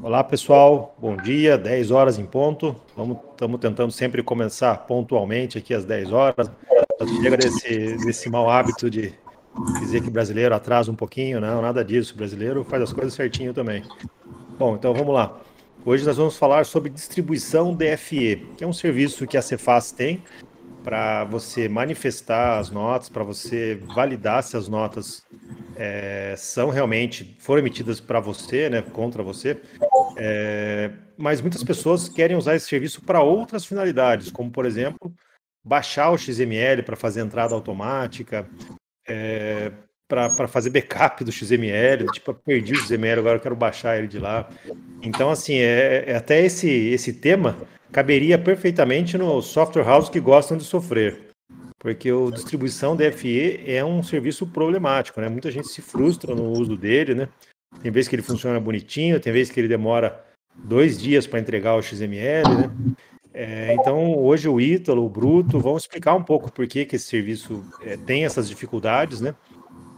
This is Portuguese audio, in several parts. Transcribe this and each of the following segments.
Olá pessoal, bom dia, 10 horas em ponto. Estamos tentando sempre começar pontualmente aqui às 10 horas. Chega desse, desse mau hábito de dizer que brasileiro atrasa um pouquinho, não, nada disso. O brasileiro faz as coisas certinho também. Bom, então vamos lá. Hoje nós vamos falar sobre distribuição DFE, que é um serviço que a Cefaz tem para você manifestar as notas, para você validar se as notas é, são realmente foram emitidas para você, né, contra você. É, mas muitas pessoas querem usar esse serviço para outras finalidades, como por exemplo baixar o XML para fazer entrada automática, é, para fazer backup do XML, tipo, perdi o XML, agora eu quero baixar ele de lá. Então, assim, é, é até esse, esse tema caberia perfeitamente no software house que gostam de sofrer. Porque o distribuição DFE é um serviço problemático, né? Muita gente se frustra no uso dele, né? Tem vezes que ele funciona bonitinho, tem vezes que ele demora dois dias para entregar o XML, né? É, então, hoje o Ítalo, o Bruto, vão explicar um pouco por que, que esse serviço é, tem essas dificuldades, né?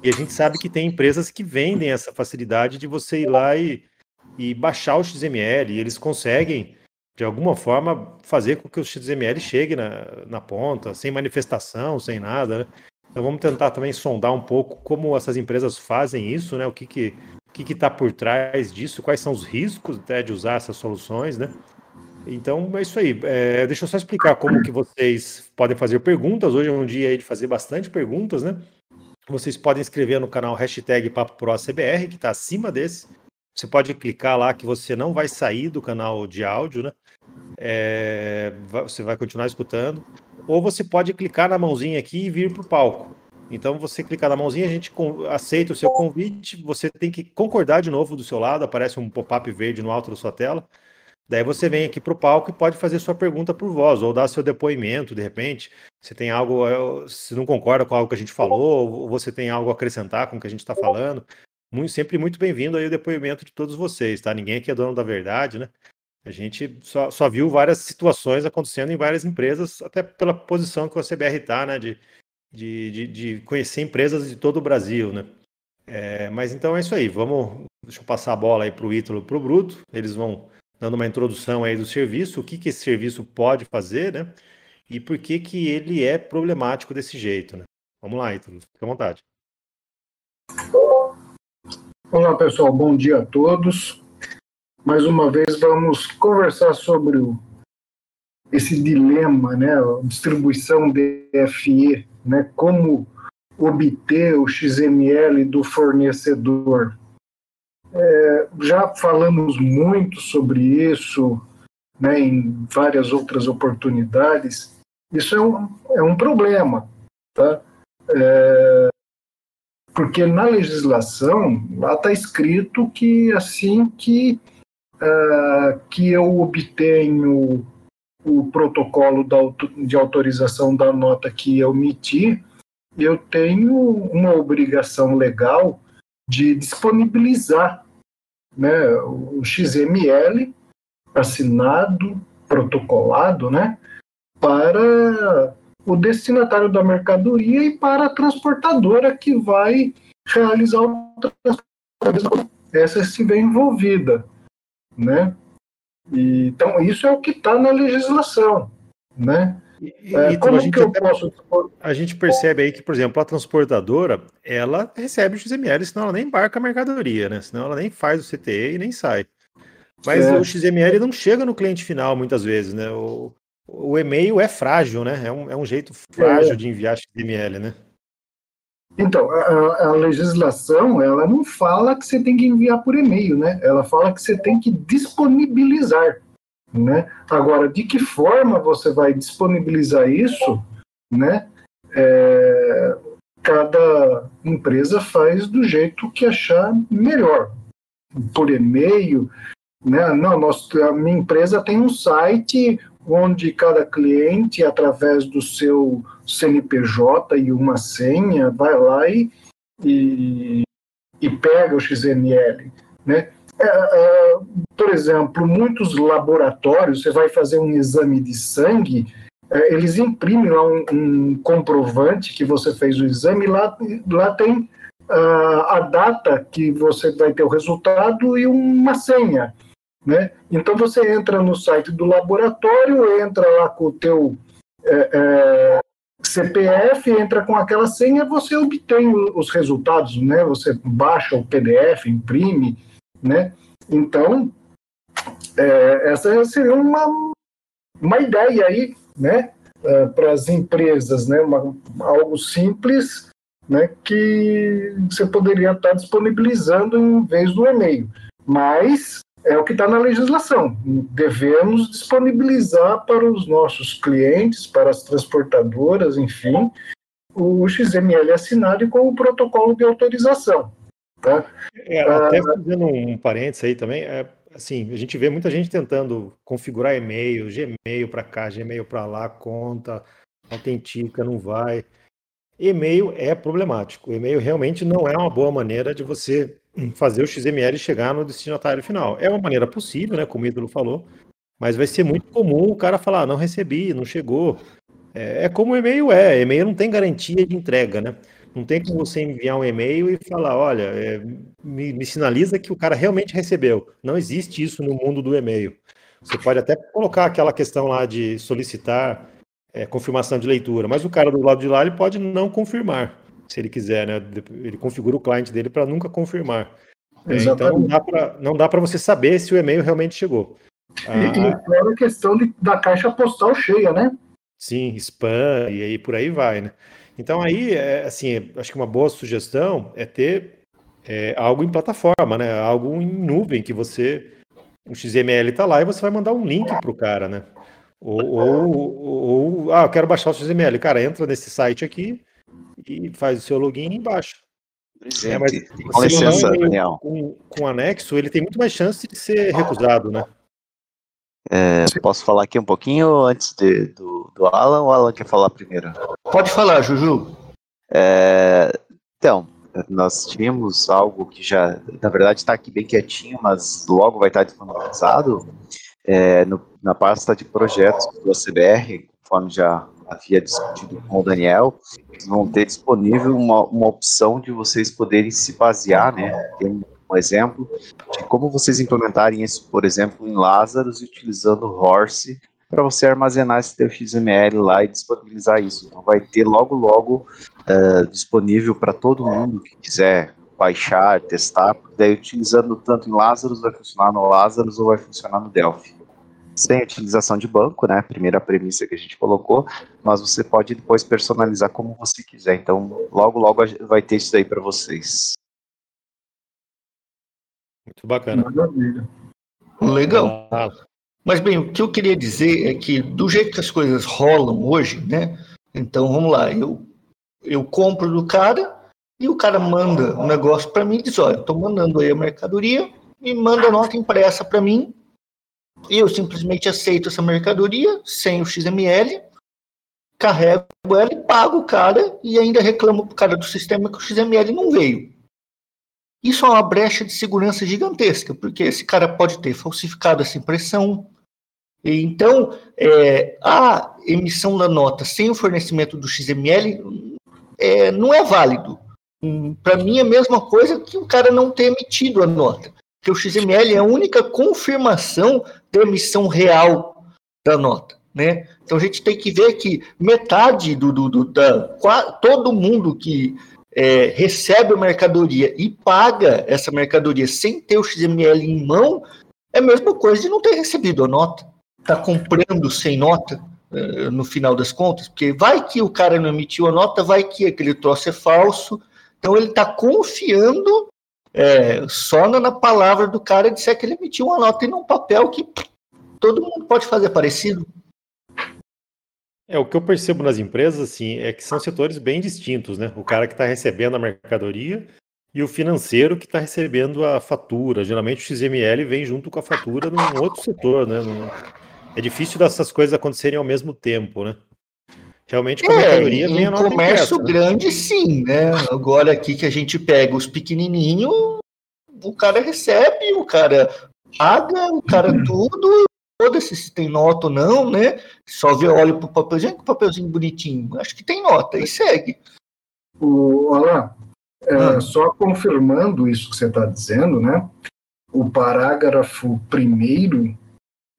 E a gente sabe que tem empresas que vendem essa facilidade de você ir lá e, e baixar o XML, e eles conseguem de alguma forma, fazer com que o XML chegue na, na ponta, sem manifestação, sem nada. Né? Então vamos tentar também sondar um pouco como essas empresas fazem isso, né? O que que que está por trás disso, quais são os riscos até de usar essas soluções, né? Então é isso aí. É, deixa eu só explicar como que vocês podem fazer perguntas. Hoje é um dia de fazer bastante perguntas, né? Vocês podem escrever no canal hashtag PapoProCBR, que está acima desse. Você pode clicar lá que você não vai sair do canal de áudio, né? É, você vai continuar escutando. Ou você pode clicar na mãozinha aqui e vir para o palco. Então, você clicar na mãozinha, a gente aceita o seu convite. Você tem que concordar de novo do seu lado. Aparece um pop-up verde no alto da sua tela. Daí você vem aqui para o palco e pode fazer sua pergunta por voz, ou dar seu depoimento, de repente. Se tem algo, eh, se não concorda com algo que a gente falou, ou você tem algo a acrescentar com o que a gente está falando, muito, sempre muito bem-vindo aí o depoimento de todos vocês, tá? Ninguém aqui é dono da verdade, né? A gente só, só viu várias situações acontecendo em várias empresas, até pela posição que o CBR está, né? De, de, de, de, conhecer empresas de todo o Brasil, né? É, mas então é isso aí, vamos. Deixa eu passar a bola aí para o Ítalo para o Bruto. Eles vão dando uma introdução aí do serviço, o que, que esse serviço pode fazer, né? E por que, que ele é problemático desse jeito, né? Vamos lá, Ítalo, fica à vontade. Olá, pessoal, bom dia a todos. Mais uma vez vamos conversar sobre o, esse dilema, né, a distribuição DFE, né, como obter o XML do fornecedor. É, já falamos muito sobre isso né, em várias outras oportunidades. Isso é um, é um problema. Tá? É, porque na legislação lá está escrito que assim que, uh, que eu obtenho o protocolo de autorização da nota que eu emiti, eu tenho uma obrigação legal de disponibilizar né, o XML assinado, protocolado, né, para o destinatário da mercadoria e para a transportadora que vai realizar o transporte. Essa estiver envolvida, né? E, então, isso é o que está na legislação, né? E, é, como a, gente que eu posso... a gente percebe aí que, por exemplo, a transportadora, ela recebe o XML, senão ela nem embarca a mercadoria, né? Senão ela nem faz o CTE e nem sai. Mas é. o XML não chega no cliente final muitas vezes, né? O, o e-mail é frágil, né? É um, é um jeito frágil é. de enviar XML, né? Então, a, a, legislação, ela não fala que você tem que enviar por e-mail, né? Ela fala que você tem que disponibilizar, né? Agora, de que forma você vai disponibilizar isso, né? É, cada empresa faz do jeito que achar melhor. Por e-mail, né? Não, nós, a minha empresa tem um site onde cada cliente, através do seu CNPJ e uma senha, vai lá e, e, e pega o XML. Né? É, é, por exemplo, muitos laboratórios, você vai fazer um exame de sangue, é, eles imprimem lá um, um, comprovante que você fez o exame, lá, lá tem uh, a data que você vai ter o resultado e uma senha. Né? Então você entra no site do laboratório, entra lá com o teu é, é, CPF, entra com aquela senha, você obtém os resultados, né? Você baixa o PDF, imprime, né? Então, é, essa seria uma, uma ideia aí, né? É, para as empresas, né? Uma, algo simples, né? Que você poderia estar disponibilizando em vez do e-mail. Mas é o que está na legislação. Devemos disponibilizar para os nossos clientes, para as transportadoras, enfim, o XML assinado e com o protocolo de autorização. Tá? É, até ah, fazendo um parênteses aí também, é, assim, a gente vê muita gente tentando configurar e-mail, Gmail para cá, Gmail para lá, conta, autentica, não vai. E-mail é problemático. E-mail realmente não é uma boa maneira de você fazer o XML chegar no destinatário final. É uma maneira possível, né, como o ídolo falou, mas vai ser muito comum o cara falar, ah, não recebi, não chegou. É, é como o e-mail é, e-mail não tem garantia de entrega, né? Não tem como você enviar um e-mail e falar, olha, é, me, me, sinaliza que o cara realmente recebeu. Não existe isso no mundo do e-mail. Você pode até colocar aquela questão lá de solicitar é, confirmação de leitura, mas o cara do lado de lá ele pode não confirmar se ele quiser, né? Ele configura o cliente dele para nunca confirmar. É, então não dá para você saber se o e-mail realmente chegou. Ah, e fora a questão de, da caixa postal cheia, né? Sim, spam e aí por aí vai, né? Então aí, é, assim, acho que uma boa sugestão é ter é, algo em plataforma, né? Algo em nuvem que você, o XML está lá e você vai mandar um link para o cara, né? Ou, ou, ou, ah, eu quero baixar o XML. Cara, entra nesse site aqui, e faz o seu login embaixo. É, mas com licença, Daniel. Com, com anexo, ele tem muito mais chance de ser recusado, né? É, posso falar aqui um pouquinho antes de, do, do Alan ou o Alan quer falar primeiro? Pode falar, Juju. É, então, nós tínhamos algo que já, na verdade, está aqui bem quietinho, mas logo vai estar disponibilizado é, no, na pasta de projetos do ACBR, conforme já havia discutido com o Daniel, vão ter disponível uma, uma opção de vocês poderem se basear, né? Tem um exemplo de como vocês implementarem isso, por exemplo, em Lazarus, utilizando Horse para você armazenar esse teu XML lá e disponibilizar isso. Então vai ter logo, logo uh, disponível para todo mundo que quiser baixar, testar, daí utilizando tanto em Lazarus, vai funcionar no Lazarus ou vai funcionar no Delphi sem utilização de banco, né? Primeira premissa que a gente colocou, mas você pode depois personalizar como você quiser. Então, logo, logo vai ter isso aí para vocês. Muito bacana. Legal. Ah. Mas bem, o que eu queria dizer é que do jeito que as coisas rolam hoje, né? Então vamos lá, eu eu compro do cara e o cara manda um negócio para mim e diz, olha, estou mandando aí a mercadoria e manda a nota impressa para mim eu simplesmente aceito essa mercadoria sem o XML, carrego ela e pago o cara e ainda reclamo para o cara do sistema que o XML não veio. Isso é uma brecha de segurança gigantesca, porque esse cara pode ter falsificado essa impressão. Então, é, a emissão da nota sem o fornecimento do XML é, não é válido. Para mim, é a mesma coisa que o cara não ter emitido a nota que o XML é a única confirmação da emissão real da nota. Né? Então a gente tem que ver que metade do, do, do da todo mundo que é, recebe a mercadoria e paga essa mercadoria sem ter o XML em mão é a mesma coisa de não ter recebido a nota. Está comprando sem nota uh, no final das contas, porque vai que o cara não emitiu a nota, vai que aquele troço é falso. Então ele está confiando é, só na palavra do cara disser que ele emitiu uma nota e num papel que todo mundo pode fazer parecido. É, o que eu percebo nas empresas, assim, é que são setores bem distintos, né? O cara que está recebendo a mercadoria e o financeiro que está recebendo a fatura. Geralmente o XML vem junto com a fatura num outro setor, né? É difícil dessas coisas acontecerem ao mesmo tempo, né? Realmente com a mercadoria é, vem a comércio né? grande, sim, né? Agora aqui que a gente pega os pequenininhos, o cara recebe, o cara paga, o cara tudo, foda-se se tem nota ou não, né? Só vê, olha pro papelzinho, que papelzinho bonitinho, acho que tem nota, e segue. O Alain, é, ah. só confirmando isso que você está dizendo, né? o parágrafo primeiro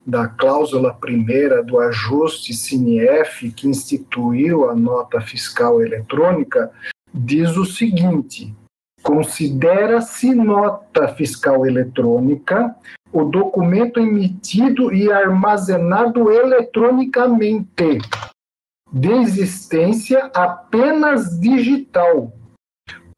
da cláusula primeira do ajuste CINEF, que instituiu a nota fiscal eletrônica, diz o seguinte: considera-se nota fiscal eletrônica o documento emitido e armazenado eletronicamente, de existência apenas digital,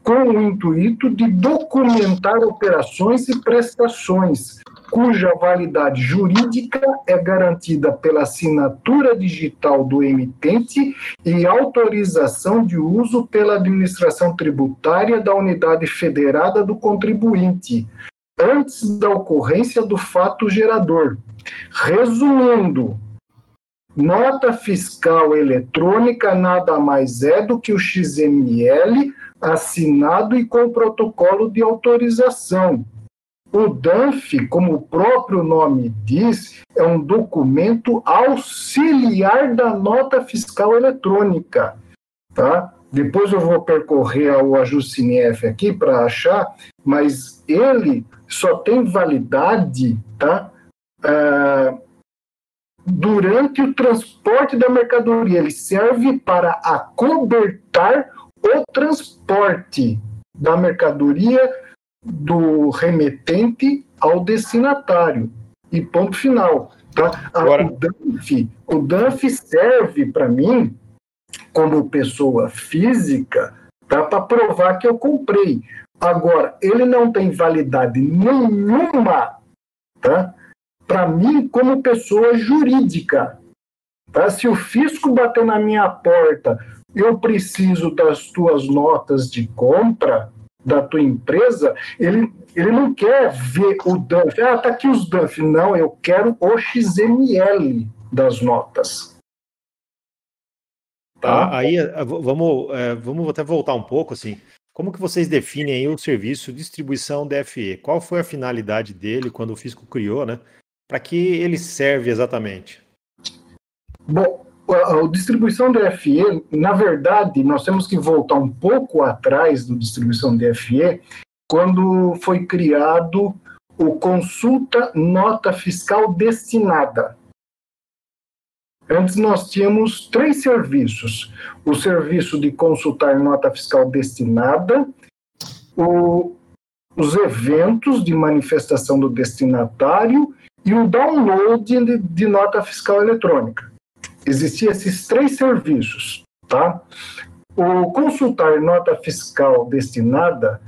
com o intuito de documentar operações e prestações, cuja validade jurídica é garantida pela assinatura digital do emitente e autorização de uso pela administração tributária da unidade federada do contribuinte, antes da ocorrência do fato gerador. Resumindo, nota fiscal eletrônica nada mais é do que o XML assinado e com protocolo de autorização o DANF, como o próprio nome diz, é um documento auxiliar da nota fiscal eletrônica. Tá? Depois eu vou percorrer o ajuste CINEF aqui para achar, mas ele só tem validade tá? Uh, durante o transporte da mercadoria. Ele serve para acobertar o transporte da mercadoria do remetente ao destinatário. E ponto final. Tá? Agora... O, DANF, o DANF serve para mim, como pessoa física, tá? para provar que eu comprei. Agora, ele não tem validade nenhuma tá? para mim como pessoa jurídica. Tá? Se o fisco bater na minha porta, eu preciso das tuas notas de compra, da tua empresa, ele, ele não quer ver o DANF. Ah, tá aqui os DANF. Não, eu quero o XML das notas. Tá, tá aí eh, vamos, é, vamos até voltar um pouco assim. Como que vocês definem aí o serviço distribuição DFE? Qual foi a finalidade dele quando o fisco criou, né? Para que ele serve exatamente? Bom, a, distribuição DFE, na verdade, nós temos que voltar um pouco atrás do distribuição DFE, quando foi criado o consulta nota fiscal destinada. Antes nós tínhamos três serviços: o serviço de consultar nota fiscal destinada, o, os eventos de manifestação do destinatário e o download de, de nota fiscal eletrônica existiam esses três serviços, tá? O consultar nota fiscal destinada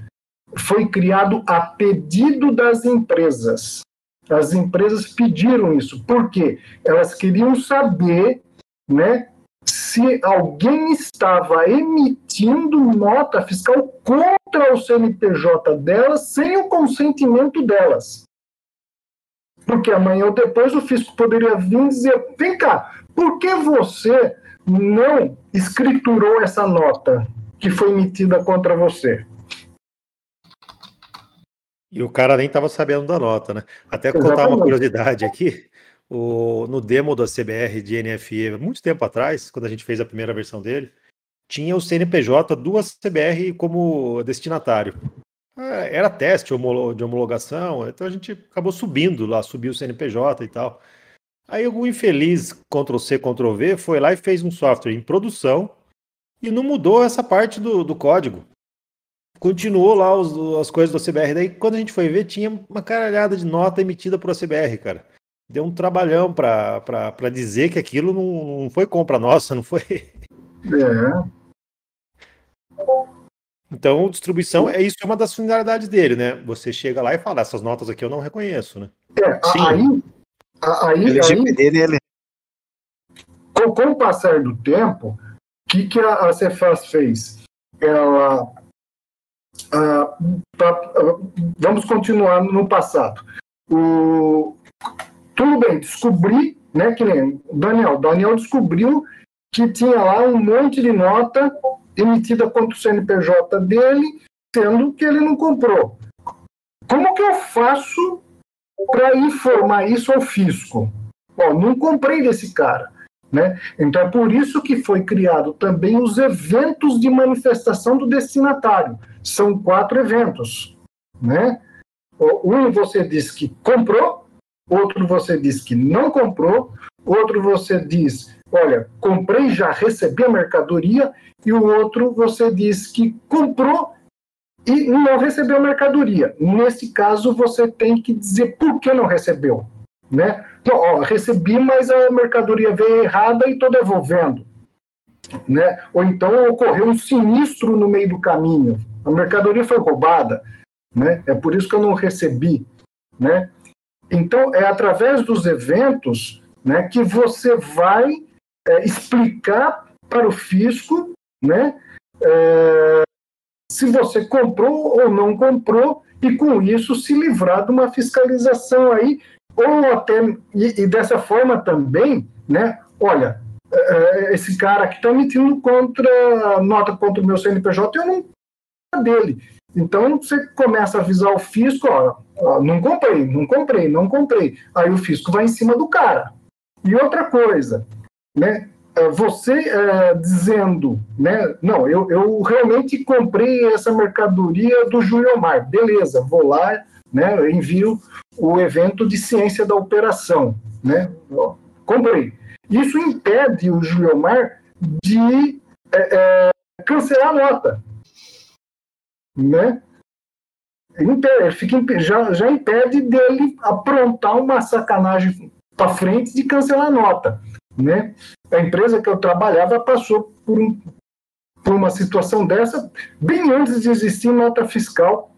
foi criado a pedido das empresas. As empresas pediram isso, porque elas queriam saber, né, se alguém estava emitindo nota fiscal contra o CNPJ delas sem o consentimento delas. Porque amanhã ou depois o fisco poderia vir dizer: vem cá, por que você não escriturou essa nota que foi emitida contra você? E o cara nem estava sabendo da nota, né? Até Exatamente. contar uma curiosidade aqui. O, no demo da CBR de NFE, muito tempo atrás, quando a gente fez a primeira versão dele, tinha o CNPJ duas CBR como destinatário. É, era teste de homologação, então a gente acabou subindo lá, subiu o CNPJ e tal. Aí algum infeliz Ctrl-C, Ctrl-V foi lá e fez um software em produção e não mudou essa parte do, do código. Continuou lá os, as coisas do CBR. Daí, quando a gente foi ver, tinha uma caralhada de nota emitida por CBR, cara. Deu um trabalhão para dizer que aquilo não, não foi compra nossa, não foi. É. Então, distribuição é isso, é uma das finalidades dele, né? Você chega lá e fala, essas notas aqui eu não reconheço, né? É, Sim. aí, Aí, aí, com, com, o passar do tempo, o que, que a, a Cefaz fez? Ela. A, pra, vamos continuar no passado. O, tudo bem, descobri, né, que nem Daniel. Daniel descobriu que tinha lá um monte de nota emitida contra o CNPJ dele, sendo que ele não comprou. Como que eu faço para informar isso ao fisco. Ó, não comprei desse cara. Né? Então é por isso que foi criado também os eventos de manifestação do destinatário. São quatro eventos. Né? Um você diz que comprou, outro você diz que não comprou, outro você diz, olha, comprei, já recebi a mercadoria, e o outro você diz que comprou e não recebeu mercadoria. Nesse caso, você tem que dizer por que não recebeu. Né? Então, ó, recebi, mas a mercadoria veio errada e estou devolvendo. Né? Ou então ocorreu um sinistro no meio do caminho, a mercadoria foi roubada, né? É por isso que eu não recebi, né? Então é através dos eventos, né, que você vai é, explicar para o fisco, né, é, se você comprou ou não comprou e com isso se livrar de uma fiscalização aí ou até e, e dessa forma também, né? Olha, é, esse cara que está emitindo contra nota contra o meu CNPJ, eu não dele. Então você começa a avisar o fisco, ó, ó, não comprei, não comprei, não comprei. Aí o fisco vai em cima do cara. E outra coisa, né? É, você é, dizendo, né? Não, eu, eu realmente comprei essa mercadoria do Júlio Mar. Beleza, vou lá, né? Eu envio o evento de ciência da operação, né? Ó, comprei. Isso impede o Júlio Mar de é, é, cancelar a nota né? Ele fica, já, já impede dele aprontar uma sacanagem para frente de cancelar a nota, né? A empresa que eu trabalhava passou por, um, por uma situação dessa bem antes de existir nota fiscal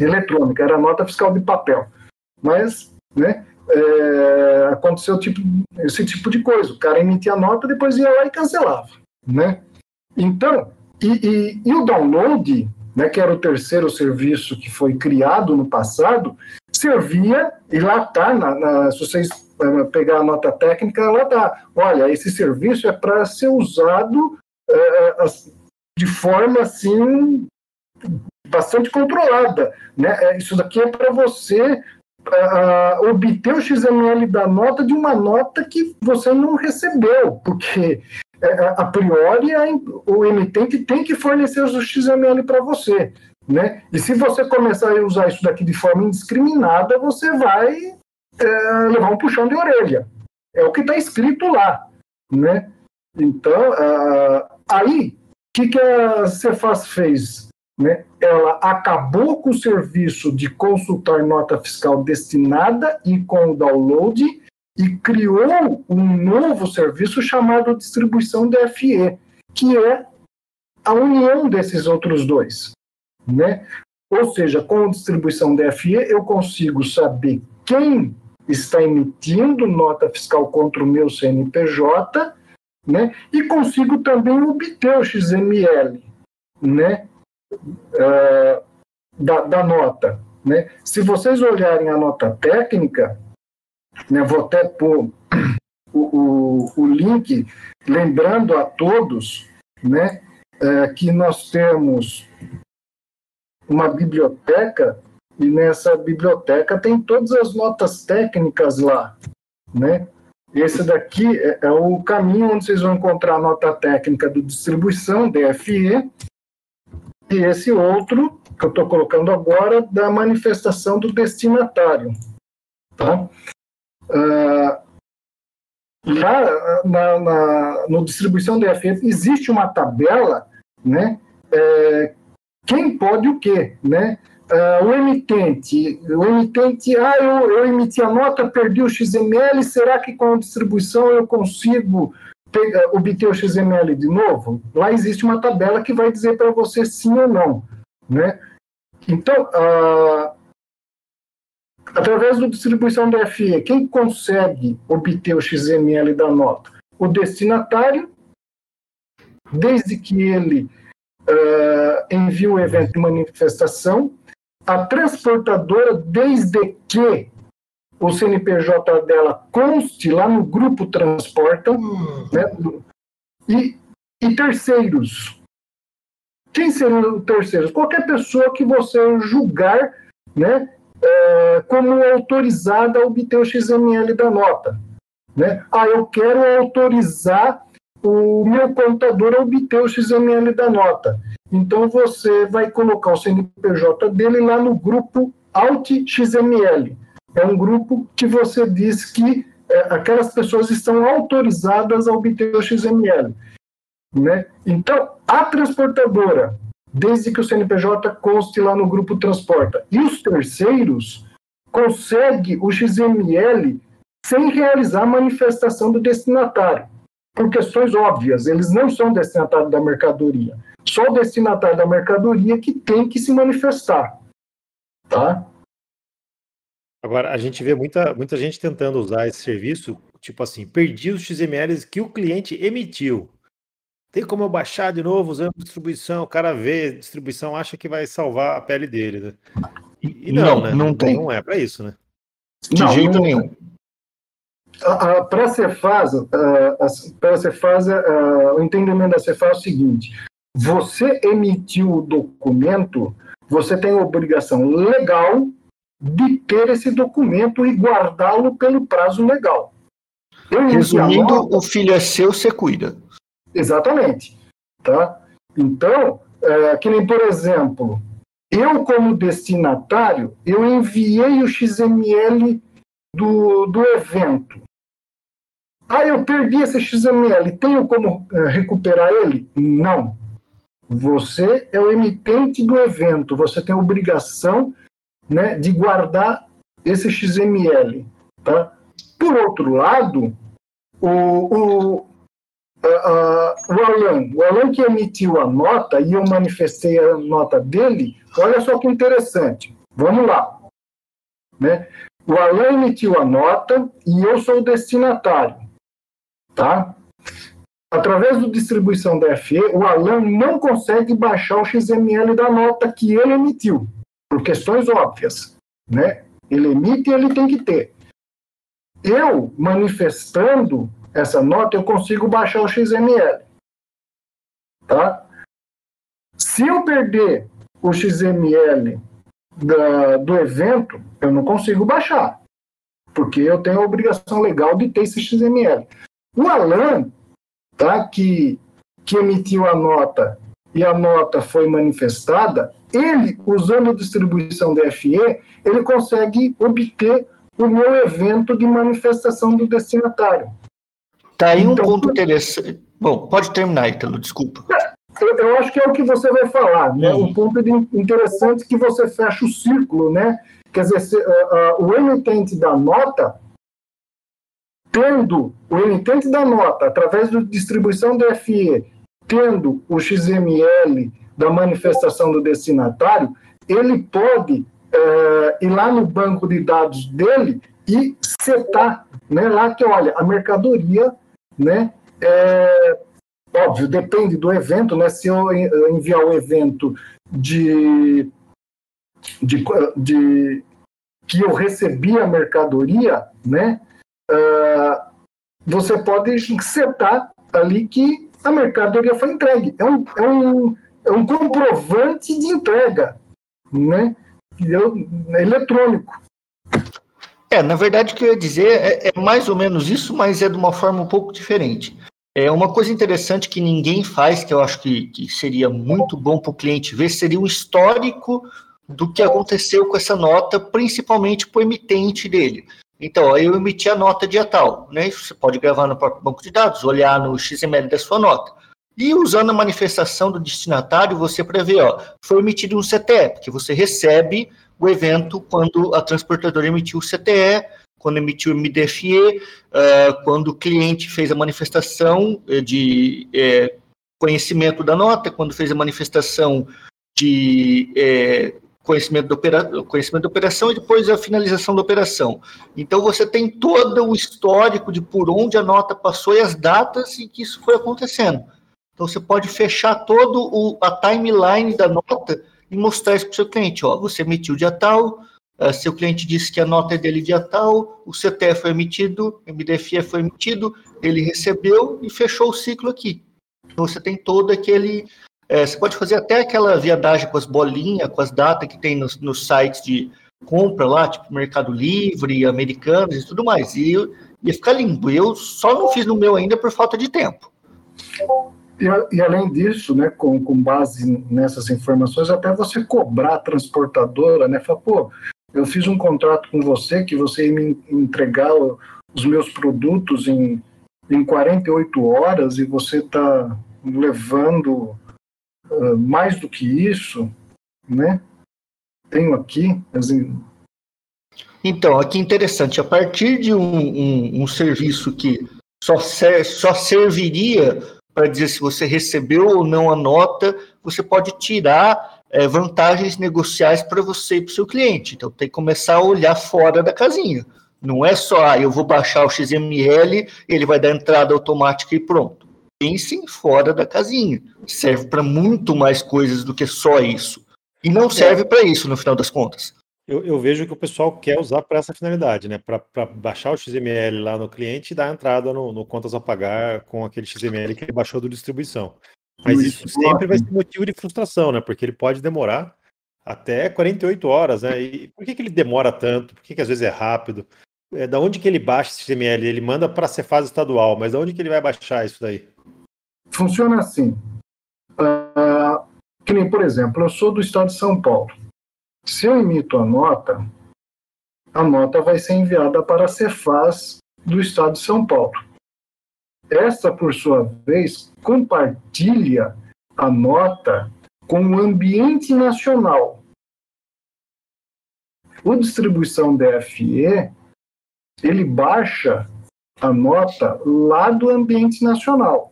eletrônica, era nota fiscal de papel. Mas, né? É, aconteceu tipo, esse tipo de coisa. O cara emitia nota, depois ia lá e cancelava, né? Então, e, e, e o download né, que era o terceiro serviço que foi criado no passado, servia, e lá está, na, na, se vocês pegar a nota técnica, lá está, olha, esse serviço é para ser usado é, de forma assim bastante controlada. Né? Isso daqui é para você uh, obter o XML da nota de uma nota que você não recebeu, porque é, é, a priori, o emitente tem que fornecer os XML para você. Né? E se você começar a usar isso daqui de forma indiscriminada, você vai é, levar um puxão de orelha. É o que está escrito lá. Né? Então, uh, aí, o que, que a Cefaz fez? Né? Ela acabou com o serviço de consultar nota fiscal destinada e com o download e criou um novo serviço chamado distribuição DFE, que é a união desses outros dois, né? Ou seja, com a distribuição DFE eu consigo saber quem está emitindo nota fiscal contra o meu CNPJ, né? E consigo também obter o XML, né? Uh, da, da nota, né? Se vocês olharem a nota técnica, né, vou até pôr o, o, o link, lembrando a todos né, é, que nós temos uma biblioteca e nessa biblioteca tem todas as notas técnicas lá, né? Esse daqui é, é o caminho onde vocês vão encontrar a nota técnica do distribuição, DFE, e esse outro, que eu estou colocando agora, da manifestação do destinatário. Tá? Uh, lá na, na, no distribuição DFE existe uma tabela, né? É, quem pode o quê, né? Uh, o emitente, o emitente, ah, eu, eu emiti a nota, perdi o XML, será que com a distribuição eu consigo pegar, obter o XML de novo? Lá existe uma tabela que vai dizer para você sim ou não, né? Então, uh, Através da distribuição da FE, quem consegue obter o XML da nota? O destinatário, desde que ele uh, envie o evento de manifestação, a transportadora, desde que o CNPJ dela conste lá no grupo Transporta, hum. né? e, e terceiros. Quem seriam terceiros? Qualquer pessoa que você julgar né, é, como autorizada a obter o XML da nota. Né? Ah, eu quero autorizar o meu computador a obter o XML da nota. Então você vai colocar o CNPJ dele lá no grupo AUT-XML. É um grupo que você diz que é, aquelas pessoas estão autorizadas a obter o XML. Né? Então, a transportadora, desde que o CNPJ conste lá no grupo transporta, e os terceiros consegue o XML sem realizar manifestação do destinatário, por questões óbvias, eles não são destinatários da mercadoria. Só o destinatário da mercadoria que tem que se manifestar. Tá? Agora, a gente vê muita, muita gente tentando usar esse serviço, tipo assim, perdi os XMLs que o cliente emitiu. Tem como eu baixar de novo usando distribuição? O cara vê distribuição, acha que vai salvar a pele dele, né? E, e não, não, né? Não, tem. não é para isso, né? De não, jeito não, nenhum. Para a Cefasa, para a Cefasa, o entendimento da Cefasa é o seguinte: você emitiu o documento, você tem a obrigação legal de ter esse documento e guardá-lo pelo prazo legal. Resumindo, nota, o filho é seu, você cuida. Exatamente. Tá? Então, é, que nem, por exemplo, eu, como destinatário, eu enviei o XML do, do evento. Ah, eu perdi esse XML, tenho como uh, recuperar ele? Não. Você é o emitente do evento, você tem a obrigação né, de guardar esse XML. Tá? Por outro lado, o, o, uh, uh, o Alan, o Alan que emitiu a nota, e eu manifestei a nota dele, olha só que interessante. Vamos lá. Né? O Alan emitiu a nota e eu sou o destinatário. Tá? Através da distribuição da FE, o Alan não consegue baixar o XML da nota que ele emitiu, por questões óbvias. Né? Ele emite e ele tem que ter. Eu, manifestando essa nota, eu consigo baixar o XML. Tá? Se eu perder o XML da, do evento, eu não consigo baixar, porque eu tenho a obrigação legal de ter esse XML. O Alan, tá, que, que emitiu a nota e a nota foi manifestada, ele, usando a distribuição DFE, ele consegue obter o meu evento de manifestação do destinatário. Tá aí um então, ponto interessante. Bom, pode terminar, Ítalo, desculpa. Eu, eu, acho que é o que você vai falar, né? Uhum. Um ponto interessante que você fecha o círculo, né? Quer dizer, se, uh, uh, o emitente da nota, tendo o emitente da nota, através da distribuição do FE, tendo o XML da manifestação do destinatário, ele pode uh, ir lá no banco de dados dele e setar, né, lá que, olha, a mercadoria, né, é, óbvio, depende do evento, né, se eu enviar o evento de, de, de que eu recebi a mercadoria, né, uh, você pode setar ali que a mercadoria foi entregue. É um, é um, é um comprovante de entrega, né? É eletrônico. É, na verdade, o que eu ia dizer é, é, mais ou menos isso, mas é de uma forma um pouco diferente. É uma coisa interessante que ninguém faz, que eu acho que, que seria muito bom para o cliente ver, seria um histórico do que aconteceu com essa nota, principalmente para o emitente dele. Então, eu emiti a nota dia tal, né? Você pode gravar no próprio banco de dados, olhar no XML da sua nota. E usando a manifestação do destinatário, você prevê, ó, foi emitido um CTE, porque você recebe o evento quando a transportadora emitiu o CTE, quando emitiu o MDFE, uh, quando o cliente fez a manifestação eh, de é, conhecimento da nota, quando fez a manifestação de é, conhecimento da, opera, conhecimento da operação e depois a finalização da operação. Então você tem todo o histórico de por onde a nota passou e as datas em que isso foi acontecendo. Então você pode fechar todo o, a timeline da nota e mostrar isso para o seu cliente. Ó, você emitiu dia tal, uh, seu cliente disse que a nota é dele dia tal, o CTE foi emitido, o MDFE foi emitido, ele recebeu e fechou o ciclo aqui. Então você tem todo aquele é, você pode fazer até aquela viadagem com as bolinhas, com as datas que tem nos, sites de compra lá, tipo Mercado Livre, Americanos e tudo mais. E ia ficar lindo. Eu só não fiz no meu ainda por falta de tempo. E, e, além disso, né, com, com base nessas informações, até você cobrar a transportadora, né? Falar, pô, eu fiz um contrato com você que você ia me entregar os meus produtos em, em 48 horas e você está levando uh, mais do que isso, né? Tenho aqui. Assim... Então, aqui interessante, a partir de um, um, um serviço que só, ser, só serviria para dizer se você recebeu ou não a nota, você pode tirar é, vantagens negociais para você e para o seu cliente. Então, tem que começar a olhar fora da casinha. Não é só, ah, eu vou baixar o XML, ele vai dar entrada automática e pronto. Pensem fora da casinha. Serve para muito mais coisas do que só isso. E não serve para isso, no final das contas. Eu, eu, vejo que o pessoal quer usar para essa finalidade, né? Para baixar o XML lá no cliente e dar entrada no, no, contas a pagar com aquele XML que ele baixou do distribuição. Mas isso sempre vai ser motivo de frustração, né? Porque ele pode demorar até 48 horas, né? E por que, que ele demora tanto? Por que, que às vezes é rápido? É, da onde que ele baixa esse XML? Ele manda para a fase estadual, mas da onde que ele vai baixar isso daí? Funciona assim. Uh, que nem, por exemplo, eu sou do estado de São Paulo. Se eu emito a nota, a nota vai ser enviada para a Cefaz do Estado de São Paulo. Essa, por sua vez, compartilha a nota com o ambiente nacional. O distribuição DFE, ele baixa a nota lá do ambiente nacional.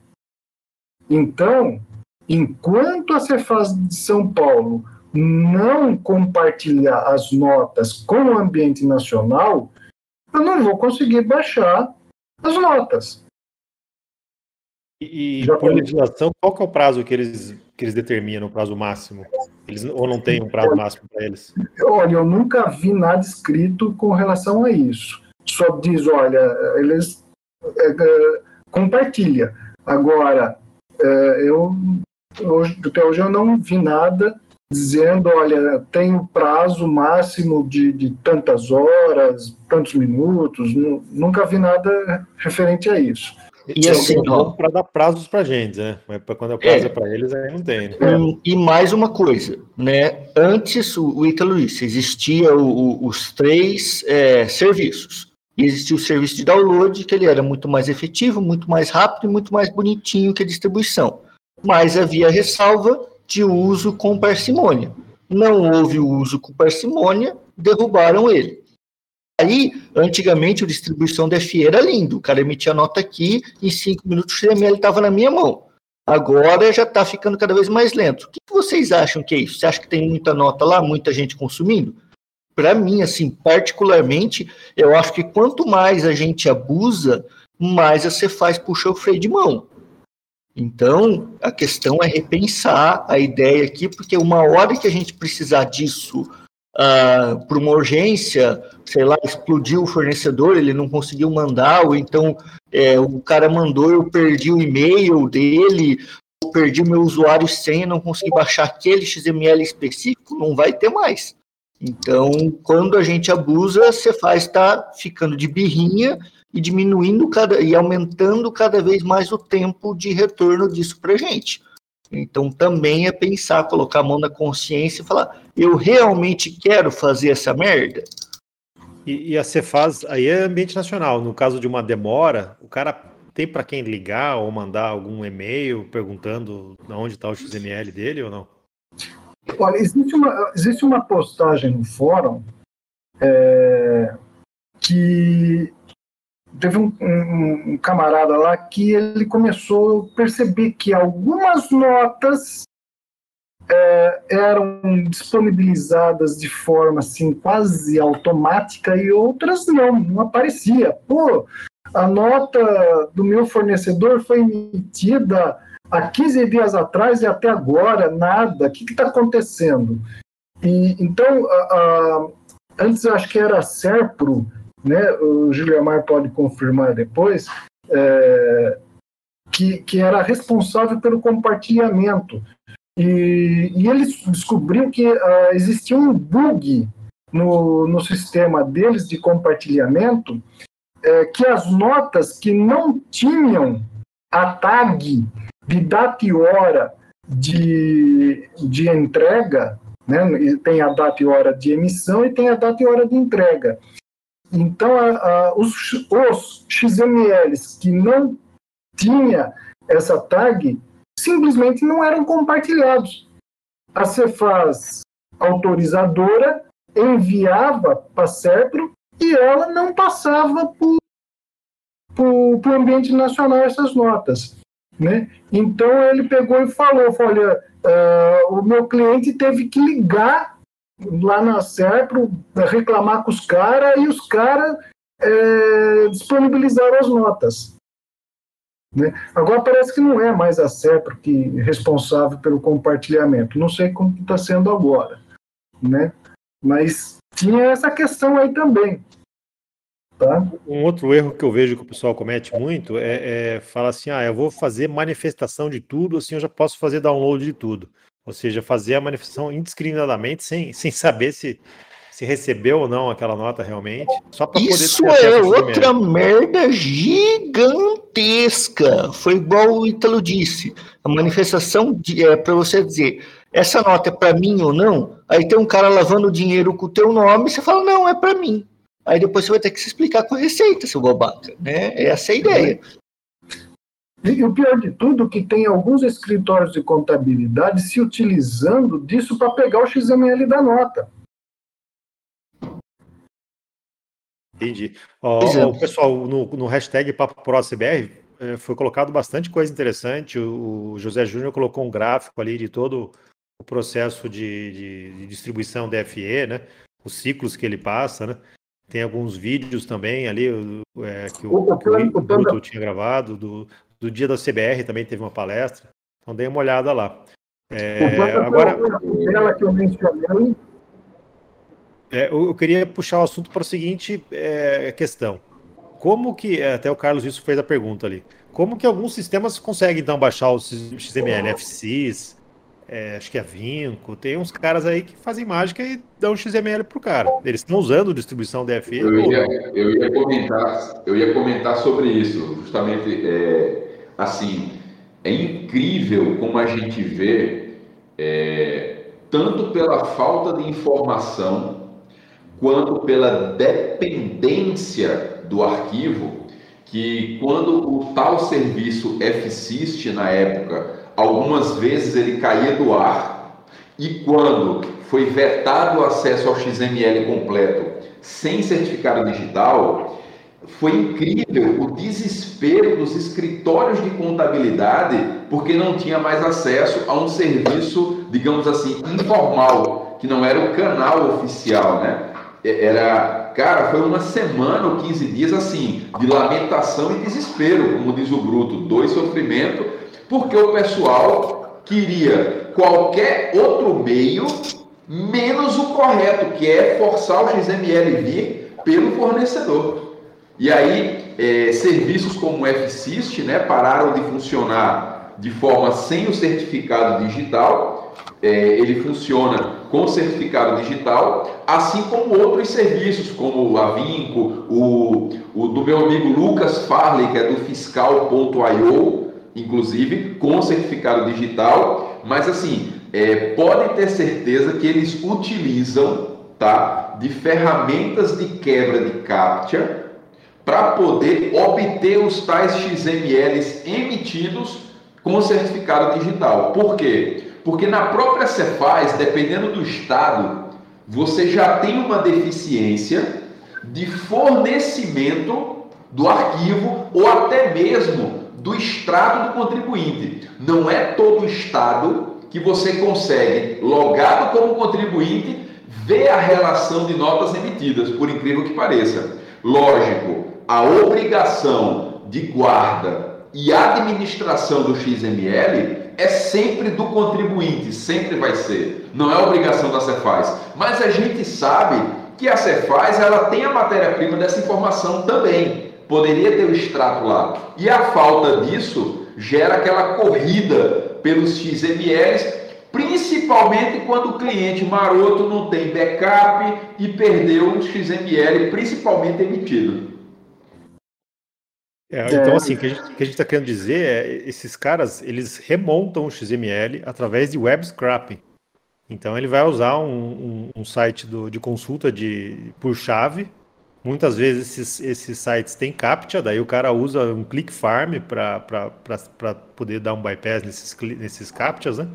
Então, enquanto a Cefaz de São Paulo não compartilhar as notas com o ambiente nacional, eu não vou conseguir baixar as notas. E, e por legislação, qual é o prazo que eles, que eles determinam, o prazo máximo? Eles, ou não tem um prazo máximo para eles? Olha, eu nunca vi nada escrito com relação a isso. Só diz, olha, eles é, é, compartilha. Agora, é, eu hoje, até hoje eu não vi nada dizendo, olha, tem um prazo máximo de, de tantas horas, tantos minutos, nunca vi nada referente a isso. E assim, para dar prazos para gente, né? Mas quando é prazo é, para eles, aí não tem. Né? E mais uma coisa, né? Antes, o, Ítalo disse, existia o, o, os três é, serviços. Existia o serviço de download, que ele era muito mais efetivo, muito mais rápido e muito mais bonitinho que a distribuição. Mas havia ressalva de uso com parcimônia. Não houve uso com parcimônia, derrubaram ele. Aí, antigamente, a distribuição da FI era lindo. O cara emitia a nota aqui, em cinco minutos o XML estava na minha mão. Agora já está ficando cada vez mais lento. O que vocês acham que é isso? Você acha que tem muita nota lá, muita gente consumindo? Para mim, assim, particularmente, eu acho que quanto mais a gente abusa, mais você faz puxar o freio de mão. Então, a questão é repensar a ideia aqui, porque uma hora que a gente precisar disso uh, ah, para uma urgência, sei lá, explodiu o fornecedor, ele não conseguiu mandar, ou então é, o cara mandou, eu perdi o e-mail dele, perdi meu usuário sem, não consegui baixar aquele XML específico, não vai ter mais. Então, quando a gente abusa, você faz estar tá ficando de birrinha e diminuindo cada e aumentando cada vez mais o tempo de retorno disso para a gente. Então também é pensar, colocar a mão na consciência e falar: eu realmente quero fazer essa merda. E, e a Cefaz aí é ambiente nacional. No caso de uma demora, o cara tem para quem ligar ou mandar algum e-mail perguntando onde está o XML dele ou não? Olha, existe uma, existe uma postagem no fórum é, que teve um, um, um, camarada lá que ele começou a perceber que algumas notas é, eram disponibilizadas de forma assim quase automática e outras não, não aparecia. Pô, a nota do meu fornecedor foi emitida há 15 dias atrás e até agora nada. O que está acontecendo? E, então, a, a, antes acho que era Serpro, né, o Giliamar pode confirmar depois, é, que, que era responsável pelo compartilhamento. E, e ele descobriu que uh, existia um bug no, no sistema deles de compartilhamento, é, que as notas que não tinham a tag de data e hora de, de entrega, Né? Tem a data e hora de emissão e tem a data e hora de entrega. Então, a, a, os, os XMLs que não tinha essa tag simplesmente não eram compartilhados. A Cefaz autorizadora enviava para a Serpro e ela não passava para o ambiente nacional essas notas. Né? Então ele pegou e falou, olha, uh, o meu cliente teve que ligar lá na Serpro reclamar com os caras e os caras é, disponibilizaram as notas. Né? Agora parece que não é mais a Serpro que é responsável pelo compartilhamento. Não sei como está sendo agora, né? Mas tinha essa questão aí também. Tá? Um outro erro que eu vejo que o pessoal comete muito é, é falar assim: ah, eu vou fazer manifestação de tudo, assim eu já posso fazer download de tudo. Ou seja, fazer a manifestação indiscriminadamente sem, sem saber se, se recebeu ou não aquela nota realmente. Só para poder Isso é outra merda gigantesca. Foi igual o Ítalo disse. A manifestação de, é para você dizer essa nota é para mim ou não? Aí tem um cara lavando dinheiro com o teu nome, você fala, não, é para mim. Aí depois você vai ter que se explicar com a receita, seu babaca. Né? Essa é a ideia. E o pior de tudo é que tem alguns escritórios de contabilidade se utilizando disso para pegar o XML da nota. Entendi. Oh, oh, pessoal, no, no hashtag Papo Pro CBR eh, foi colocado bastante coisa interessante. O, o José Júnior colocou um gráfico ali de todo o processo de, de, de distribuição DFE, né? Os ciclos que ele passa, né? Tem alguns vídeos também ali é, que o, que o Bruto tinha gravado, do, do dia da CBR também teve uma palestra. Então dei uma olhada lá. É, agora, que eu mencionei. É, eu queria puxar o assunto para a seguinte é, questão. Como que, é, até o Carlos isso fez a pergunta ali, como que alguns sistemas conseguem então baixar os XML, FCs, é, acho que é Vinco, tem uns caras aí que fazem mágica e dão XML pro cara. Eles estão usando distribuição DFE? Eu ia, eu ia, comentar, eu ia comentar sobre isso, justamente é, assim, é incrível como a gente vê, é, tanto pela falta de informação, quanto pela dependência do arquivo, que quando o tal serviço FSYST na época algumas vezes ele caía do ar, e quando foi vetado o acesso ao XML completo sem certificado digital, foi incrível o desespero dos escritórios de contabilidade porque não tinha mais acesso a um serviço, digamos assim, informal, que não era o canal oficial, né? Era, cara, foi uma semana ou 15 dias assim, de lamentação e desespero, como diz o Bruto, dois sofrimento porque o pessoal queria qualquer outro meio menos o correto, que é forçar o XML vir pelo fornecedor. E aí, é, serviços como o FSYST né, pararam de funcionar de forma sem o certificado digital. É, ele funciona com certificado digital, assim como outros serviços, como o Avinco, o, o do meu amigo Lucas Farley, que é do fiscal.io, inclusive com certificado digital, mas assim, é, pode ter certeza que eles utilizam tá, de ferramentas de quebra de captcha para poder obter os tais XMLs emitidos com certificado digital. Por quê? Porque na própria Cefaz, dependendo do estado, você já tem uma deficiência de fornecimento do arquivo ou até mesmo do extrato do contribuinte. Não é todo estado que você consegue, logado como contribuinte, ver a relação de notas emitidas, por incrível que pareça. Lógico, a obrigação de guarda e administração do XML é sempre do contribuinte, sempre vai ser. Não é obrigação da Cefaz. Mas a gente sabe que a Cefaz ela tem a matéria-prima dessa informação também poderia ter o extrato lá. E a falta disso gera aquela corrida pelos XMLs, principalmente quando o cliente maroto não tem backup e perdeu o XML, principalmente emitido. É, então, assim, o que a gente está querendo dizer é esses caras, eles remontam o XML através de web scrapping. Então ele vai usar um, um, um site do, de consulta de, por chave. Muitas vezes esses, esses sites têm CAPTCHA, daí o cara usa um click farm para poder dar um bypass nesses, nesses CAPTCHAs, né?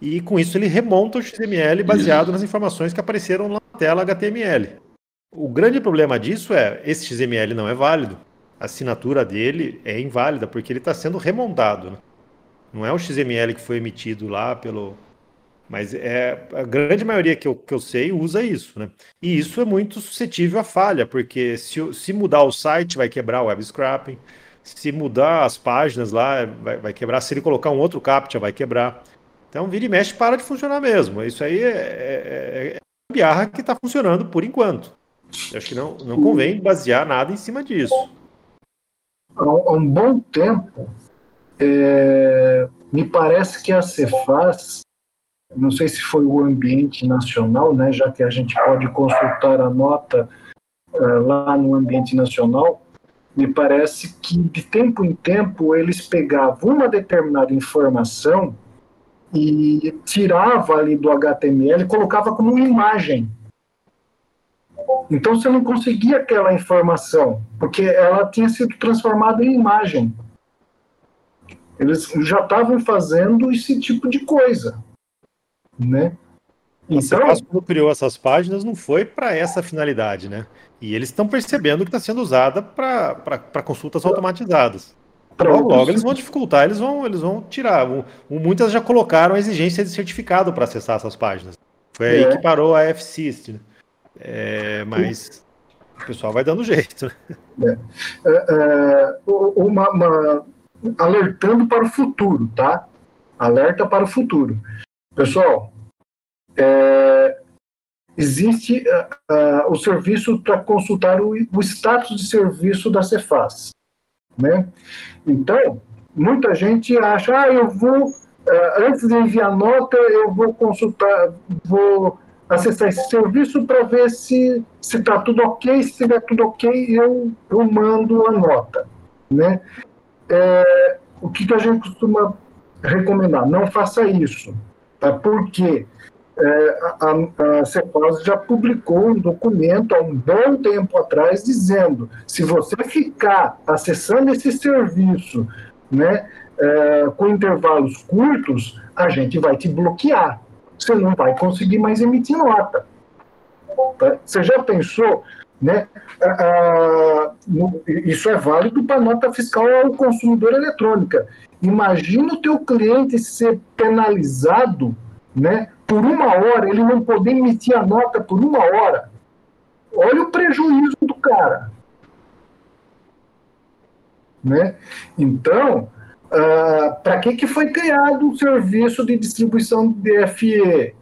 E com isso ele remonta o XML baseado nas informações que apareceram na tela HTML. O grande problema disso é esse XML não é válido. A assinatura dele é inválida porque ele está sendo remontado. Né? Não é o XML que foi emitido lá pelo, mas é, a grande maioria que eu, que eu sei usa isso, né? E isso é muito suscetível à falha, porque se, se mudar o site, vai quebrar o web scrapping. Se mudar as páginas lá, vai, vai quebrar. Se ele colocar um outro captcha, vai quebrar. Então, vira e mexe, para de funcionar mesmo. Isso aí é, é, é biarra que está funcionando por enquanto. Eu acho que não, não convém basear nada em cima disso. Há um bom tempo, é, me parece que a Cefaz não sei se foi o ambiente nacional, né, já que a gente pode consultar a nota uh, lá no ambiente nacional, me parece que de tempo em tempo eles pegavam uma determinada informação e tirava ali do HTML e colocava como imagem. Então você não conseguia aquela informação, porque ela tinha sido transformada em imagem. Eles já estavam fazendo esse tipo de coisa né? Então, o quando criou essas páginas não foi para essa finalidade, né? E eles estão percebendo que está sendo usada para consultas automatizadas. Logo, logo eles vão dificultar, eles vão, eles vão tirar. muitas já colocaram a exigência de certificado para acessar essas páginas. Foi aí é. que parou a FSYST. Né? É, mas o pessoal vai dando jeito. Né? É. é, é uma, uma, alertando para o futuro, tá? Alerta para o futuro. Pessoal, é, existe uh, uh, o serviço para consultar o, o, status de serviço da Cefaz. Né? Então, muita gente acha, ah, eu vou, uh, antes de enviar nota, eu vou consultar, vou acessar esse serviço para ver se está tudo ok, se estiver tudo ok, eu, eu mando a nota. Né? É, o que, que a gente costuma recomendar? Não faça isso. Tá? Porque é, a, a já publicou um documento há um bom tempo atrás dizendo se você ficar acessando esse serviço né, é, com intervalos curtos, a gente vai te bloquear. Você não vai conseguir mais emitir nota. Tá? Você já pensou né? no, isso é válido para nota fiscal ao consumidor eletrônica. Imagina o teu cliente ser penalizado né, por uma hora, ele não poder emitir a nota por uma hora. Olha o prejuízo do cara. Né? Então, uh, para que, que foi criado o serviço de distribuição de DFE?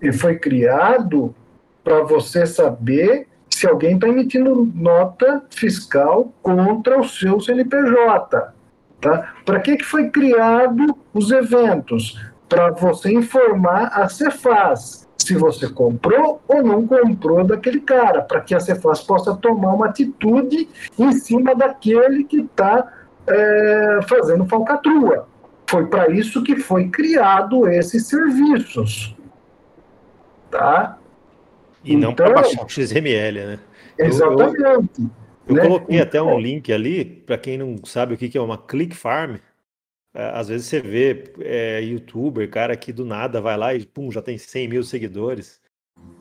Ele foi criado para você saber se alguém está emitindo nota fiscal contra o seu CNPJ. Tá? Para que, que foi criado os eventos? Para você informar a Cefaz se você comprou ou não comprou daquele cara, para que a Cefaz possa tomar uma atitude em cima daquele que está é, fazendo falcatrua. Foi para isso que foi criado esses serviços. Tá? E não então, para baixar o XML, né? Exatamente. Eu, eu, eu né? coloquei até um link ali, para quem não sabe o que é uma click farm. É, às vezes você vê é, youtuber, cara, que do nada vai lá e pum, já tem 100 mil seguidores.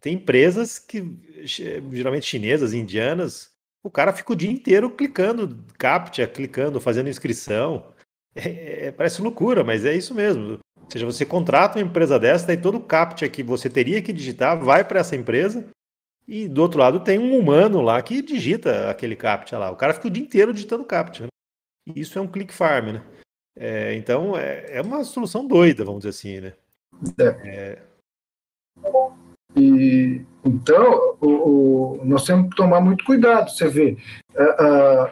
Tem empresas que, geralmente chinesas, indianas, o cara fica o dia inteiro clicando CAPTCHA, clicando, fazendo inscrição. É, é, parece loucura, mas é isso mesmo. Ou seja, você contrata uma empresa dessa, daí todo o CAPTCHA que você teria que digitar vai para essa empresa, e do outro lado tem um humano lá que digita aquele CAPTCHA lá. O cara fica o dia inteiro digitando CAPTCHA. Né? E isso é um click farm, né? É, então é, é, uma solução doida, vamos dizer assim, né? É. é. E, então, o, o, nós temos que tomar muito cuidado. Você vê, uh, uh,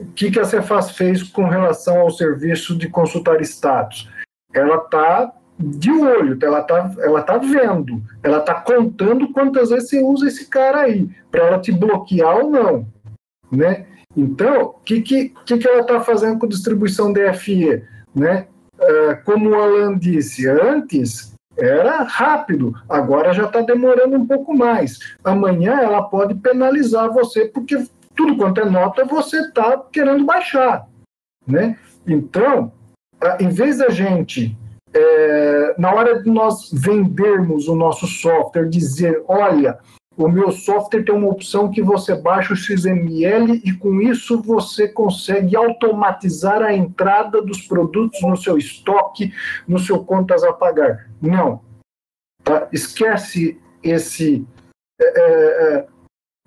o que, que a Cefaz fez com relação ao serviço de consultar status? Ela está de olho, ela está ela tá vendo, ela está contando quantas vezes você usa esse cara aí, para ela te bloquear ou não. Né? Então, o que, que, que ela está fazendo com distribuição DFE? Né? Uh, como o Alan disse antes, era rápido, agora já está demorando um pouco mais. Amanhã ela pode penalizar você, porque tudo quanto é nota você está querendo baixar. Né? Então, em vez da gente, é, na hora de nós vendermos o nosso software, dizer: olha, o meu software tem uma opção que você baixa o XML e com isso você consegue automatizar a entrada dos produtos no seu estoque, no seu contas a pagar. Não. Tá? Esquece esse, é, é,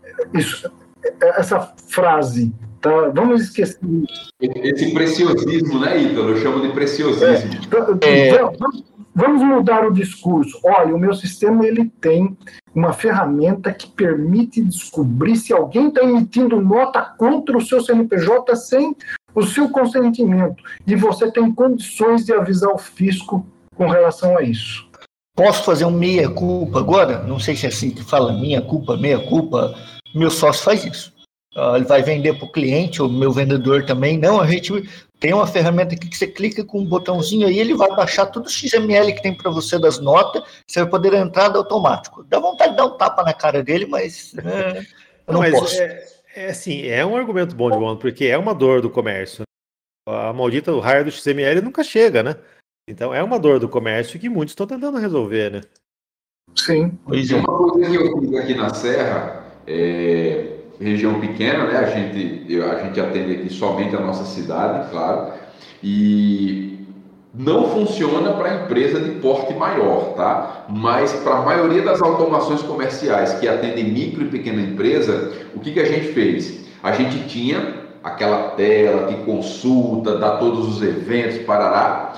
é isso, é, essa frase. Tá? Vamos esquecer. Esse preciosismo, né, Ítalo? Eu chamo de preciosismo. É, então, vamos mudar o discurso. Olha, o meu sistema ele tem uma ferramenta que permite descobrir se alguém está emitindo nota contra o seu CNPJ sem o seu consentimento. E você tem condições de avisar o fisco com relação a isso. Posso fazer um meia-culpa agora? Não sei se é assim que fala, minha-culpa, meia-culpa. Meu sócio faz isso. Uh, ele vai vender para o cliente, o meu vendedor também. Não, a gente tem uma ferramenta aqui que você clica com um botãozinho aí, ele vai baixar tudo o XML que tem para você das notas, você vai poder entrar automático. Dá vontade de dar um tapa na cara dele, mas é, eu não, mas posso. É, é assim, é um argumento bom de bom, porque é uma dor do comércio. A maldita o raio do XML nunca chega, né? Então é uma dor do comércio que muitos estão tentando resolver, né? Sim. Pois é. Uma coisa que eu fiz aqui na Serra, é, região pequena, né? A gente, a gente atende aqui somente a nossa cidade, claro, e não funciona para empresa de porte maior, tá? Mas para a maioria das automações comerciais que atendem micro e pequena empresa, o que, que a gente fez? A gente tinha aquela tela que consulta, dá todos os eventos, parará.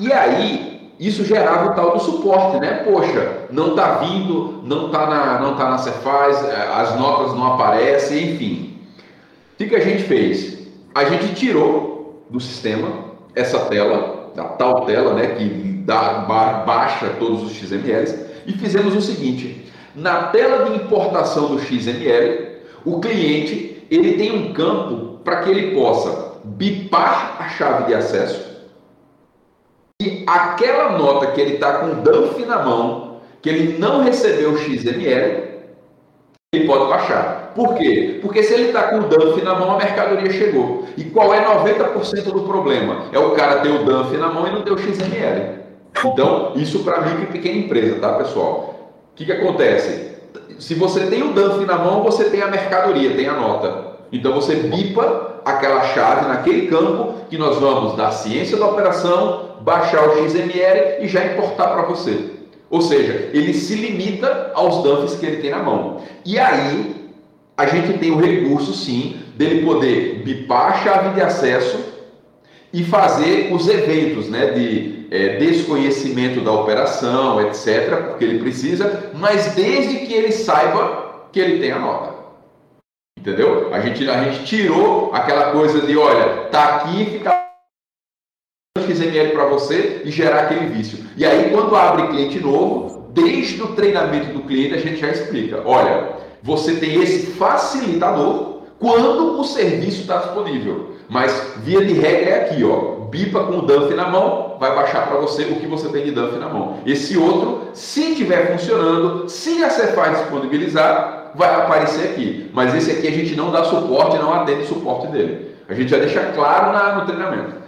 E aí isso gerava o tal do suporte, né? Poxa, não está vindo, não está na, não tá na Cefaz, é, as notas não aparecem, enfim. O que, que a gente fez? A gente tirou do sistema essa tela, a tal tela, né, que dá, baixa todos os XMLs, e fizemos o seguinte: na tela de importação do XML, o cliente ele tem um campo para que ele possa bipar a chave de acesso aquela nota que ele está com o DANF na mão, que ele não recebeu o XML, ele pode baixar. Por quê? Porque se ele está com o DANF na mão, a mercadoria chegou. E qual é 90% do problema? É o cara ter o DANF na mão e não ter o XML. Então, isso para mim que pequena empresa, tá, pessoal? O que, que acontece? Se você tem o DANF na mão, você tem a mercadoria, tem a nota. Então você bipa aquela chave naquele campo que nós vamos da ciência da operação baixar o XML e já importar para você. Ou seja, ele se limita aos dumps que ele tem na mão. E aí, a gente tem o recurso, sim, dele poder bipar a chave de acesso e fazer os eventos né, de é, desconhecimento da operação, etc., porque ele precisa, mas desde que ele saiba que ele tem a nota. Entendeu? A gente, a gente tirou aquela coisa de, olha, tá aqui, fica XML para você e gerar aquele vício. E aí, quando abre cliente novo, desde o treinamento do cliente, a gente já explica: olha, você tem esse facilitador quando o serviço está disponível. Mas, via de regra, é aqui: ó, bipa com o dump na mão, vai baixar para você o que você tem de dump na mão. Esse outro, se estiver funcionando, se a Cefaz disponibilizar, vai aparecer aqui. Mas esse aqui a gente não dá suporte, não atende o suporte dele. A gente já deixa claro na, no treinamento.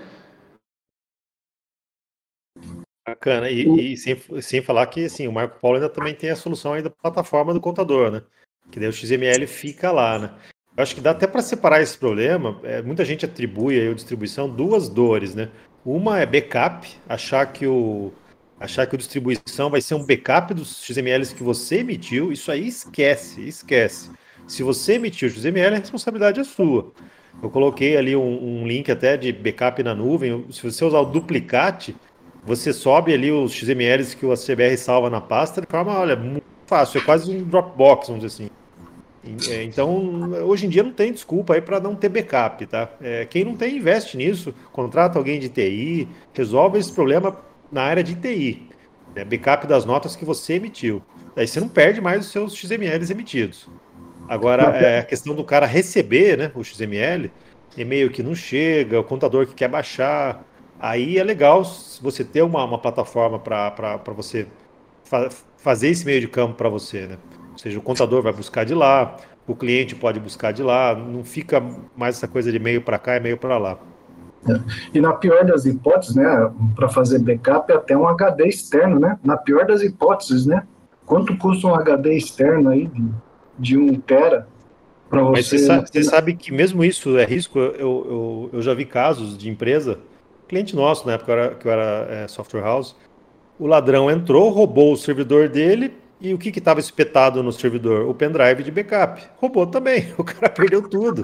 Bacana. E, e, sem, sem falar que assim, o Marco Paulo ainda também tem a solução aí da plataforma do contador, né? Que daí o XML fica lá, né? Eu acho que dá até para separar esse problema. É, muita gente atribui aí a distribuição duas dores, né? Uma é backup, achar que o achar que a distribuição vai ser um backup dos XMLs que você emitiu. Isso aí esquece, esquece. Se você emitiu o XML, a responsabilidade é sua. Eu coloquei ali um, um link até de backup na nuvem. Se você usar o duplicate, você sobe ali os XMLs que o CBR salva na pasta de forma, olha, muito fácil, é quase um Dropbox, vamos dizer assim. É, então, hoje em dia não tem desculpa aí para não ter backup, tá? É, quem não tem, investe nisso, contrata alguém de TI, resolve esse problema na área de TI. Né? Backup das notas que você emitiu. Aí você não perde mais os seus XMLs emitidos. Agora, é, a questão do cara receber né, o XML, e-mail que não chega, o contador que quer baixar, Aí é legal você ter uma, uma plataforma para você fa fazer esse meio de campo para você, né? Ou seja, o contador vai buscar de lá, o cliente pode buscar de lá, não fica mais essa coisa de meio para cá e meio para lá. E na pior das hipóteses, né, para fazer backup é até um HD externo, né? Na pior das hipóteses, né? Quanto custa um HD externo aí de, de 1 tera para você? Mas você sabe, você sabe, que mesmo isso é risco. Eu, eu, eu já vi casos de empresa, cliente nosso na época que eu era é, software house, o ladrão entrou, roubou o servidor dele, e o que estava espetado no servidor? O pendrive de backup. Roubou também. O cara perdeu tudo.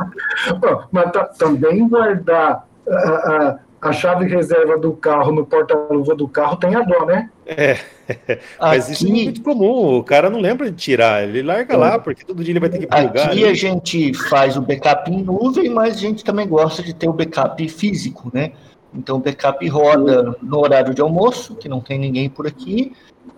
Mas tá, também guardar a, a, a, chave reserva do carro no porta-luva do carro tem a dó, né? É. Mas aqui, isso é muito comum. O cara não lembra de tirar. Ele larga é. lá, porque todo dia ele vai ter que plugar. Aqui ali. a gente faz o backup em nuvem, mas a gente também gosta de ter o backup físico, né? Então, o backup roda no horário de almoço, que não tem ninguém por aqui,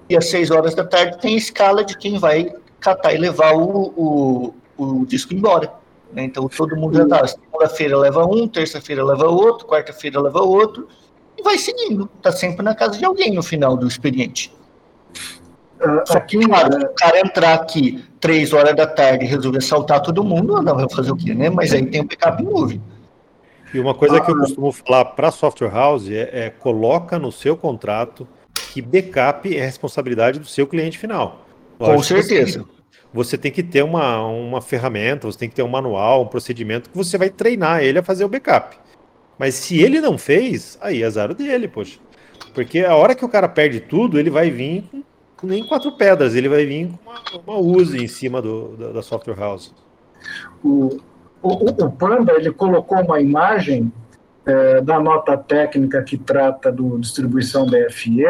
e às seis horas da tarde tem escala de quem vai catar e levar o, o, o disco embora. Né? Então, todo mundo já está. Segunda-feira leva um, terça-feira leva outro, quarta-feira leva outro, e vai seguindo. Está sempre na casa de alguém no final do expediente. Uh, aqui, claro, uh, o cara entrar aqui três horas da tarde e resolver saltar todo mundo, não vai fazer o quê, né? Mas aí tem o backup em nuvem. E uma coisa que eu costumo falar para software house é, é, coloca no seu contrato que backup é responsabilidade do seu cliente final. Lógico, Com certeza. Você, tem que ter uma, uma ferramenta, você tem que ter um manual, um procedimento que você vai treinar ele a fazer o backup. Mas se ele não fez, aí é azar dele, poxa. Porque a hora que o cara perde tudo, ele vai vir com nem quatro pedras, ele vai vir com uma, uma use em cima do, da, da software house. O, o, o Panda ele colocou uma imagem é, da nota técnica que trata do distribuição DFE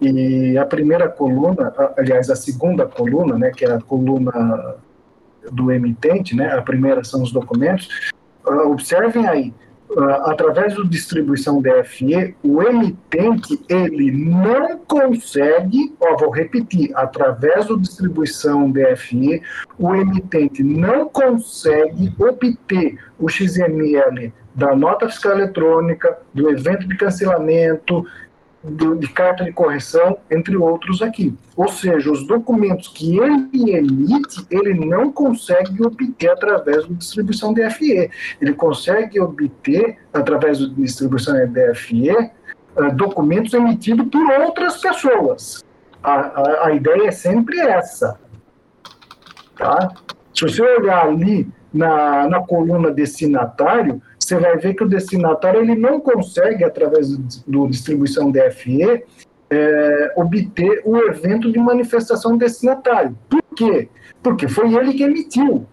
e a primeira coluna, aliás, a segunda coluna, né, que é a coluna do emitente, né, a primeira são os documentos. Uh, observem aí, uh, através do distribuição DFE, o emitente ele não consegue, ó, vou repetir, através do distribuição DFE, o emitente não consegue obter o XML da nota fiscal eletrônica, do evento de cancelamento, de carta de correção, entre outros aqui. Ou seja, os documentos que ele emite, ele não consegue obter através da distribuição DFE. Ele consegue obter, através da distribuição DFE, uh, documentos emitidos por outras pessoas. A, a, a ideia é sempre essa. Tá? Se você olhar ali na, na coluna destinatário, você vai ver que o destinatário ele não consegue, através do, distribuição DFE, é, obter o evento de manifestação destinatário. Por quê? Porque foi ele que emitiu.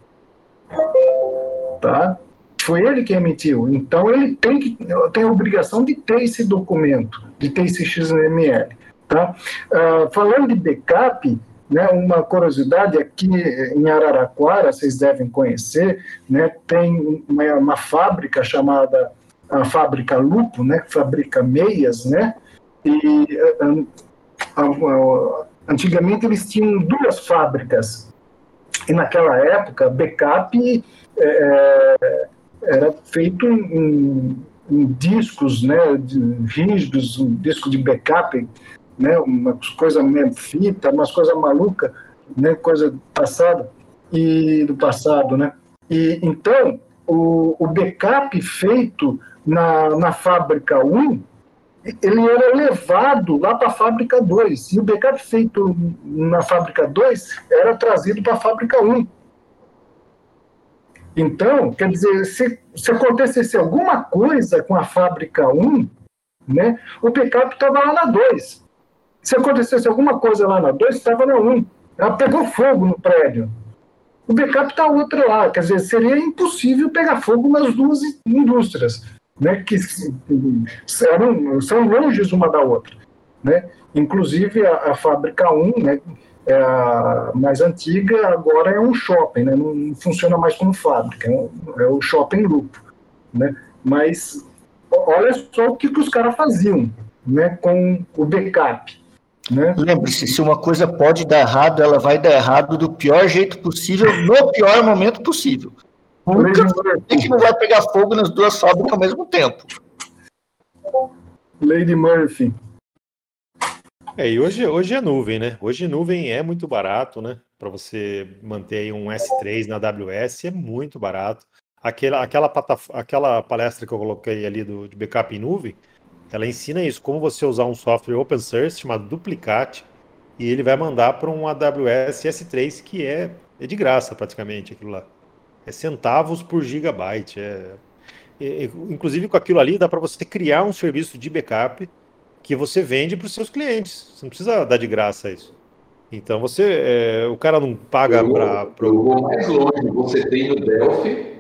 Tá? Foi ele que emitiu. Então ele tem, que, tem a obrigação de ter esse documento, de ter esse XML. Tá? Uh, falando de backup, né, uma curiosidade aqui em Araraquara, vocês devem conhecer, né, tem uma, uma fábrica chamada a fábrica Lupo, né, fabrica meias, né, e antigamente eles tinham duas fábricas. E naquela época backup é, é era feito em, em discos, né, rígidos, um disco de backup né, uma coisa meio fita, umas coisas malucas, né, coisa passada e do passado, né? E então o, o backup feito na, na fábrica 1, ele era levado lá para a fábrica 2, e o backup feito na fábrica 2 era trazido para a fábrica 1. Então, quer dizer, se, se acontecesse alguma coisa com a fábrica 1, né, o backup estava lá na 2. Se acontecesse alguma coisa lá na 2, estava na 1. Um. Ela pegou fogo no prédio. O backup está outro lá. Quer dizer, seria impossível pegar fogo nas duas indústrias, né, que são, são longe uma da outra. Né? Inclusive, a, a fábrica 1, né, é a mais antiga, agora é um shopping, né? não funciona mais como fábrica, é, um, é o shopping grupo. Né? Mas olha só o que, que os caras faziam né, com o backup. Né? Lembre-se, se uma coisa pode dar errado, ela vai dar errado do pior jeito possível, no pior momento possível. Nunca que não vai pegar fogo nas duas fábricas ao mesmo tempo. Lady Murphy. É, e hoje, hoje é nuvem, né? Hoje nuvem é muito barato, né? Para você manter um S3 na AWS é muito barato. Aquela, aquela, aquela palestra que eu coloquei ali do, de backup em nuvem, ela ensina isso, como você usar um software open source chamado Duplicate, e ele vai mandar para um AWS S3 que é, é de graça praticamente aquilo lá. É centavos por gigabyte. É, é, inclusive com aquilo ali dá para você criar um serviço de backup que você vende para os seus clientes. Você não precisa dar de graça isso. Então você, é, o cara não paga para. Eu vou mais longe. Você tem no Delphi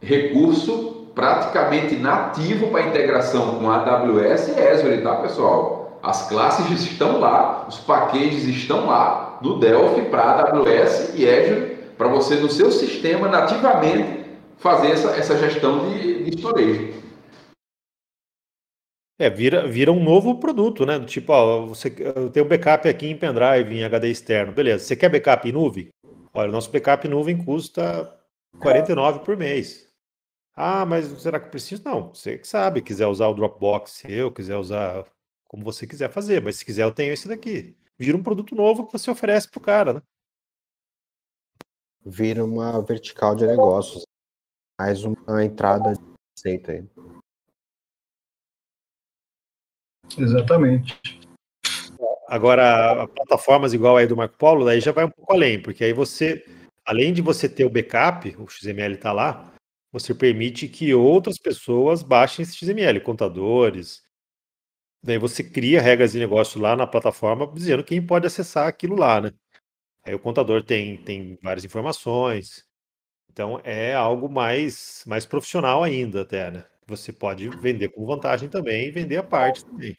recurso praticamente nativo para integração com AWS e Azure, tá, pessoal? As classes estão lá, os paquetes estão lá no Delphi para AWS e Azure para você no seu sistema nativamente fazer essa, essa gestão de, de storage. É, vira, vira um novo produto, né? Tipo, ó, você tem o backup aqui em pendrive, em HD externo. Beleza, você quer backup em nuvem? Olha, o nosso backup em nuvem custa 49 por mês. Ah, mas será que eu preciso? Não, você que sabe, quiser usar o Dropbox seu, quiser usar como você quiser fazer, mas se quiser eu tenho esse daqui. Vira um produto novo que você oferece pro cara, né? Vira uma vertical de negócios. Mais uma entrada de receita aí. Exatamente. Agora, plataformas igual aí do Marco Polo, daí já vai um pouco além, porque aí você, além de você ter o backup, o XML está lá, você permite que outras pessoas baixem esse XML, contadores. Daí você cria regras de negócio lá na plataforma dizendo quem pode acessar aquilo lá, né? Aí o contador tem, tem várias informações. Então é algo mais, mais profissional ainda, até, né? Você pode vender com vantagem também e vender a parte também.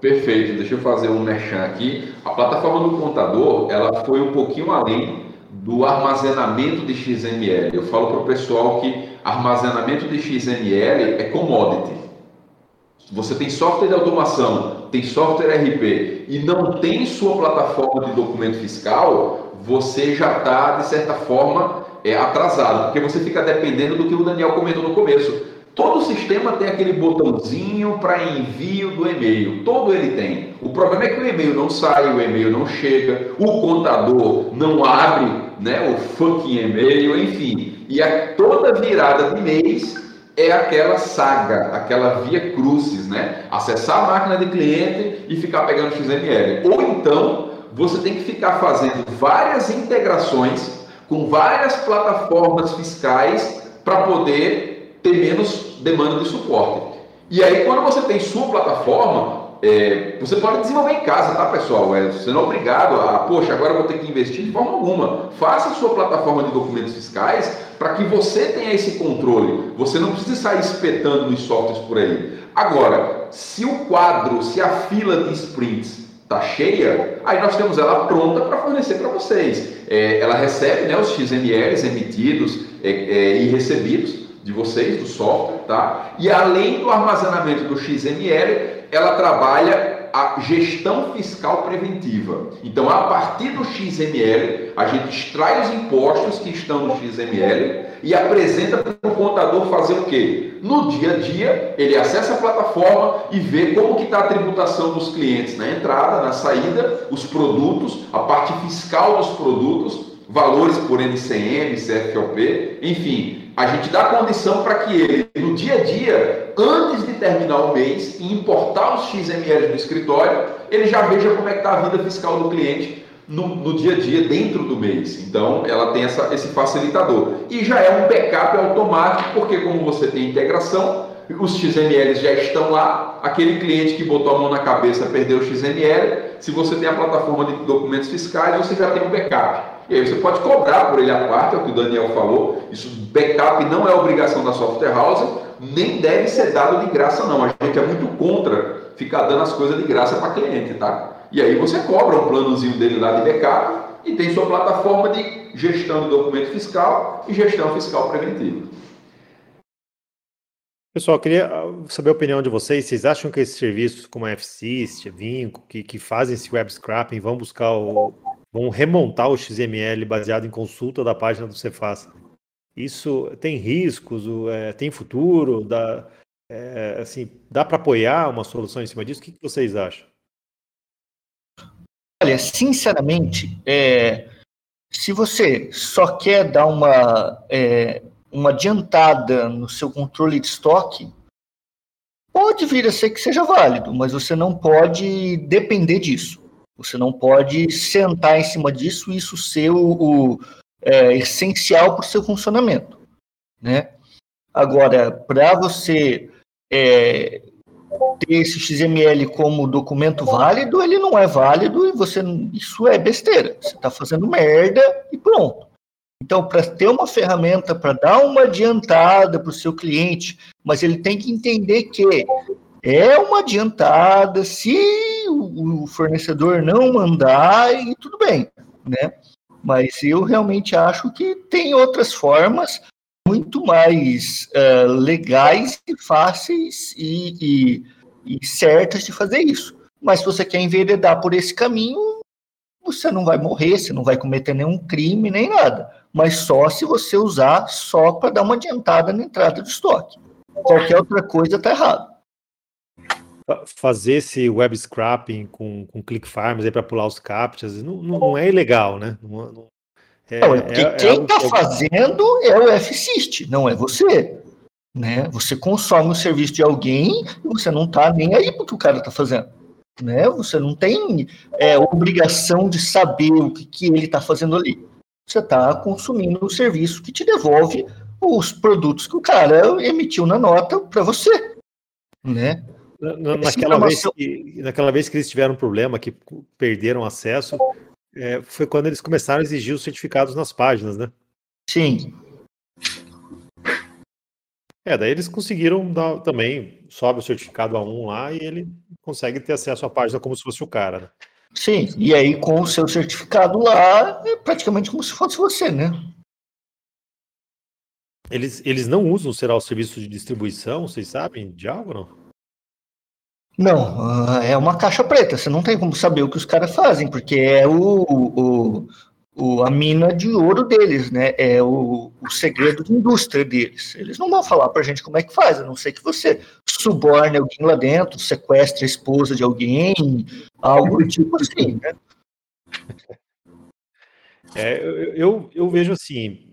Perfeito, deixa eu fazer um merchan aqui. A plataforma do contador, ela foi um pouquinho além do armazenamento de XML. Eu falo para o pessoal que armazenamento de XML é commodity. Você tem software de automação, tem software RP e não tem sua plataforma de documento fiscal, você já está, de certa forma, é, atrasado, porque você fica dependendo do que o Daniel comentou no começo. Todo sistema tem aquele botãozinho para envio do e-mail. Todo ele tem. O problema é que o e-mail não sai, o e-mail não chega, o contador não abre né, o fucking e-mail, enfim. E a, toda virada de mês é aquela saga, aquela via crucis, né? Acessar a máquina de cliente e ficar pegando XML. Ou então, você tem que ficar fazendo várias integrações com várias plataformas fiscais para poder ter menos demanda de suporte. E aí, quando você tem sua plataforma, é, você pode desenvolver em casa, tá, pessoal? É, você não é obrigado a, poxa, agora eu vou ter que investir de forma alguma. Faça a sua plataforma de documentos fiscais para que você tenha esse controle. Você não precisa sair espetando os softwares por aí. Agora, se o quadro, se a fila de sprints está cheia, aí nós temos ela pronta para fornecer para vocês. É, ela recebe né, os XMLs emitidos é, é, e recebidos de vocês, do software, tá? E além do armazenamento do XML, ela trabalha a gestão fiscal preventiva. Então, a partir do XML, a gente extrai os impostos que estão no XML e apresenta para o contador fazer o quê? No dia a dia, ele acessa a plataforma e vê como que está a tributação dos clientes na entrada, na saída, os produtos, a parte fiscal dos produtos, valores por NCM, CFOP, enfim, a gente dá condição para que ele, no dia a dia, antes de terminar o mês e importar os XML do escritório, ele já veja como é que está a vida fiscal do cliente no, no, dia a dia, dentro do mês. Então, ela tem essa, esse facilitador. E já é um backup automático, porque como você tem integração, os XMLs já estão lá, aquele cliente que botou a mão na cabeça perdeu o XML, se você tem a plataforma de documentos fiscais, você já tem um backup. E aí você pode cobrar por ele a parte, é o que o Daniel falou. Isso, backup não é obrigação da software house, nem deve ser dado de graça, não. A gente é muito contra ficar dando as coisas de graça para cliente, tá? E aí você cobra um planozinho dele lá de backup e tem sua plataforma de gestão de documento fiscal e gestão fiscal preventiva. Pessoal, queria ah, saber a opinião de vocês. Vocês acham que esses serviços como a FSYST, Vinco, que, que fazem esse web scrapping, vão buscar o, vão remontar o XML baseado em consulta da página do Cefaz Isso tem riscos, é, tem futuro, dá, é, assim, dá para apoiar uma solução em cima disso? O que, que vocês acham? Olha, sinceramente, é, se você só quer dar uma, é, uma adiantada no seu controle de estoque, pode vir a ser que seja válido, mas você não pode depender disso. Você não pode sentar em cima disso e isso ser o, o é, essencial para o seu funcionamento. Né? Agora, para você é, ter esse XML como documento válido, ele não é válido e você isso é besteira. Você está fazendo merda e pronto. Então, para ter uma ferramenta para dar uma adiantada para o seu cliente, mas ele tem que entender que é uma adiantada se o fornecedor não mandar e tudo bem, né? Mas eu realmente acho que tem outras formas muito mais uh, legais e fáceis e, e, e certas de fazer isso. Mas se você quer enveredar por esse caminho, você não vai morrer, você não vai cometer nenhum crime nem nada. Mas só se você usar só para dar uma adiantada na entrada de estoque. Qualquer outra coisa está errado fazer esse web scrapping com, com click farms para pular os captchas não, não, é ilegal, né? Não, não, é, não, é, é quem está fazendo é o FSYST, não é você. Né? Você consome o serviço de alguém e você não está nem aí porque o cara está fazendo. Né? Você não tem é, obrigação de saber o que, que ele está fazendo ali. Você está consumindo o serviço que te devolve os produtos que o cara emitiu na nota para você. Né? Na, naquela, vez que, naquela vez que eles tiveram um problema, que perderam acesso, é, foi quando eles começaram a exigir os certificados nas páginas, né? Sim. É, daí eles conseguiram dar, também, sobe o certificado A1 lá e ele consegue ter acesso à página como se fosse o cara, né? Sim, e aí com o seu certificado lá, é praticamente como se fosse você, né? Eles, eles não usam, será, o serviço de distribuição, vocês sabem de algo não? Não, ah, é uma caixa preta. Você não tem como saber o que os caras fazem, porque é o, o, o, a mina de ouro deles, né? É o, o segredo de indústria deles. Eles não vão falar pra gente como é que faz, a não ser que você suborne alguém lá dentro, sequestre a esposa de alguém, algo do tipo assim, né? É, eu, eu vejo assim,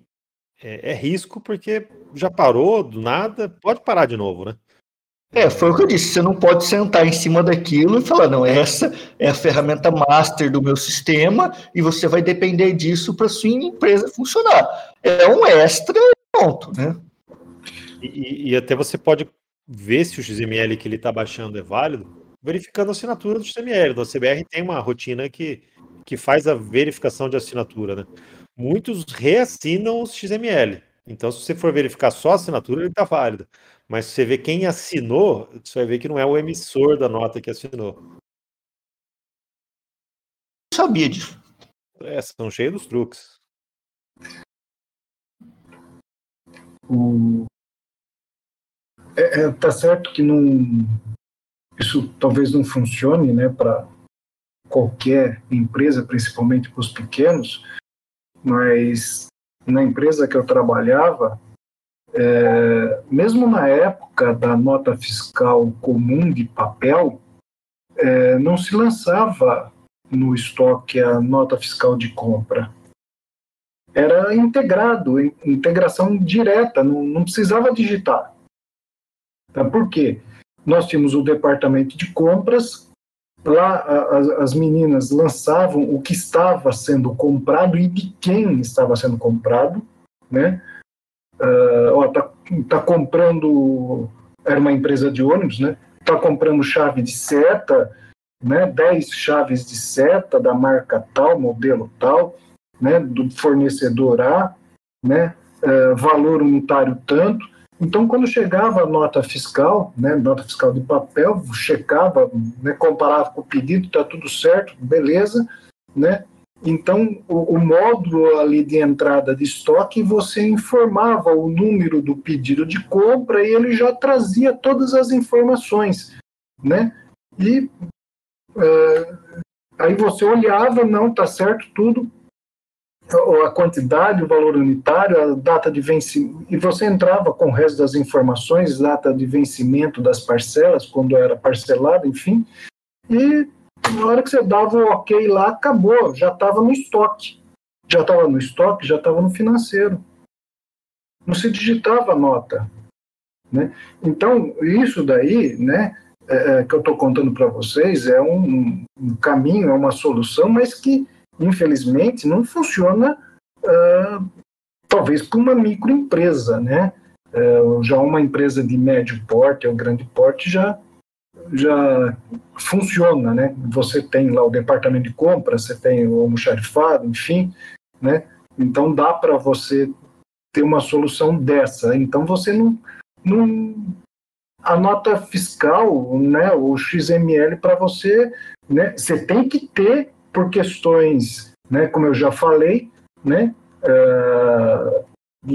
é, é risco porque já parou do nada, pode parar de novo, né? É, foi o que eu disse. Você não pode sentar em cima daquilo e falar, não, essa é a ferramenta master do meu sistema e você vai depender disso para sua empresa funcionar. É um extra pronto, né? E, e, até você pode ver se o XML que ele está baixando é válido, verificando a assinatura do XML. Então, a CBR tem uma rotina que, que faz a verificação de assinatura, né? Muitos reassinam o XML. Então, se você for verificar só a assinatura, ele está válido. Mas se você vê quem assinou, você vai ver que não é o emissor da nota que assinou. Não sabia disso. É, são cheios dos truques. O... É, é, tá certo que não, isso talvez não funcione né, para qualquer empresa, principalmente para os pequenos, mas na empresa que eu trabalhava, é, mesmo na época da nota fiscal comum de papel, é, não se lançava no estoque a nota fiscal de compra. Era integrado, integração direta, não, não precisava digitar. Tá? Por quê? Nós tínhamos o departamento de compras, lá as meninas lançavam o que estava sendo comprado e de quem estava sendo comprado, né? Uh, ó, tá, tá comprando, era uma empresa de ônibus, né? Tá comprando chave de seta, né? 10 chaves de seta da marca tal, modelo tal, né? Do fornecedor A, né? Uh, valor unitário tanto. Então, quando chegava a nota fiscal, né, nota fiscal de papel, checava, né, comparava com o pedido, está tudo certo, beleza, né, então, o, o, módulo ali de entrada de estoque, você informava o número do pedido de compra e ele já trazia todas as informações, né? E uh, aí você olhava, não, tá certo tudo, a quantidade, o valor unitário, a data de vencimento, e você entrava com o resto das informações, data de vencimento das parcelas, quando era parcelado, enfim, e na hora que você dava o ok lá, acabou, já estava no estoque. Já estava no estoque, já estava no financeiro. Não se digitava a nota. Né? Então, isso daí, né, é, é que eu estou contando para vocês, é um, um, caminho, é uma solução, mas que, infelizmente, não funciona, uh, talvez, para uma microempresa. Né? Uh, já uma empresa de médio porte ou grande porte já já funciona, né? Você tem lá o departamento de compra, você tem o almoxarifado, enfim, né? Então dá para você ter uma solução dessa. Então você não, não a nota fiscal, né, o XML para você, né, você tem que ter por questões, né, como eu já falei, né, uh,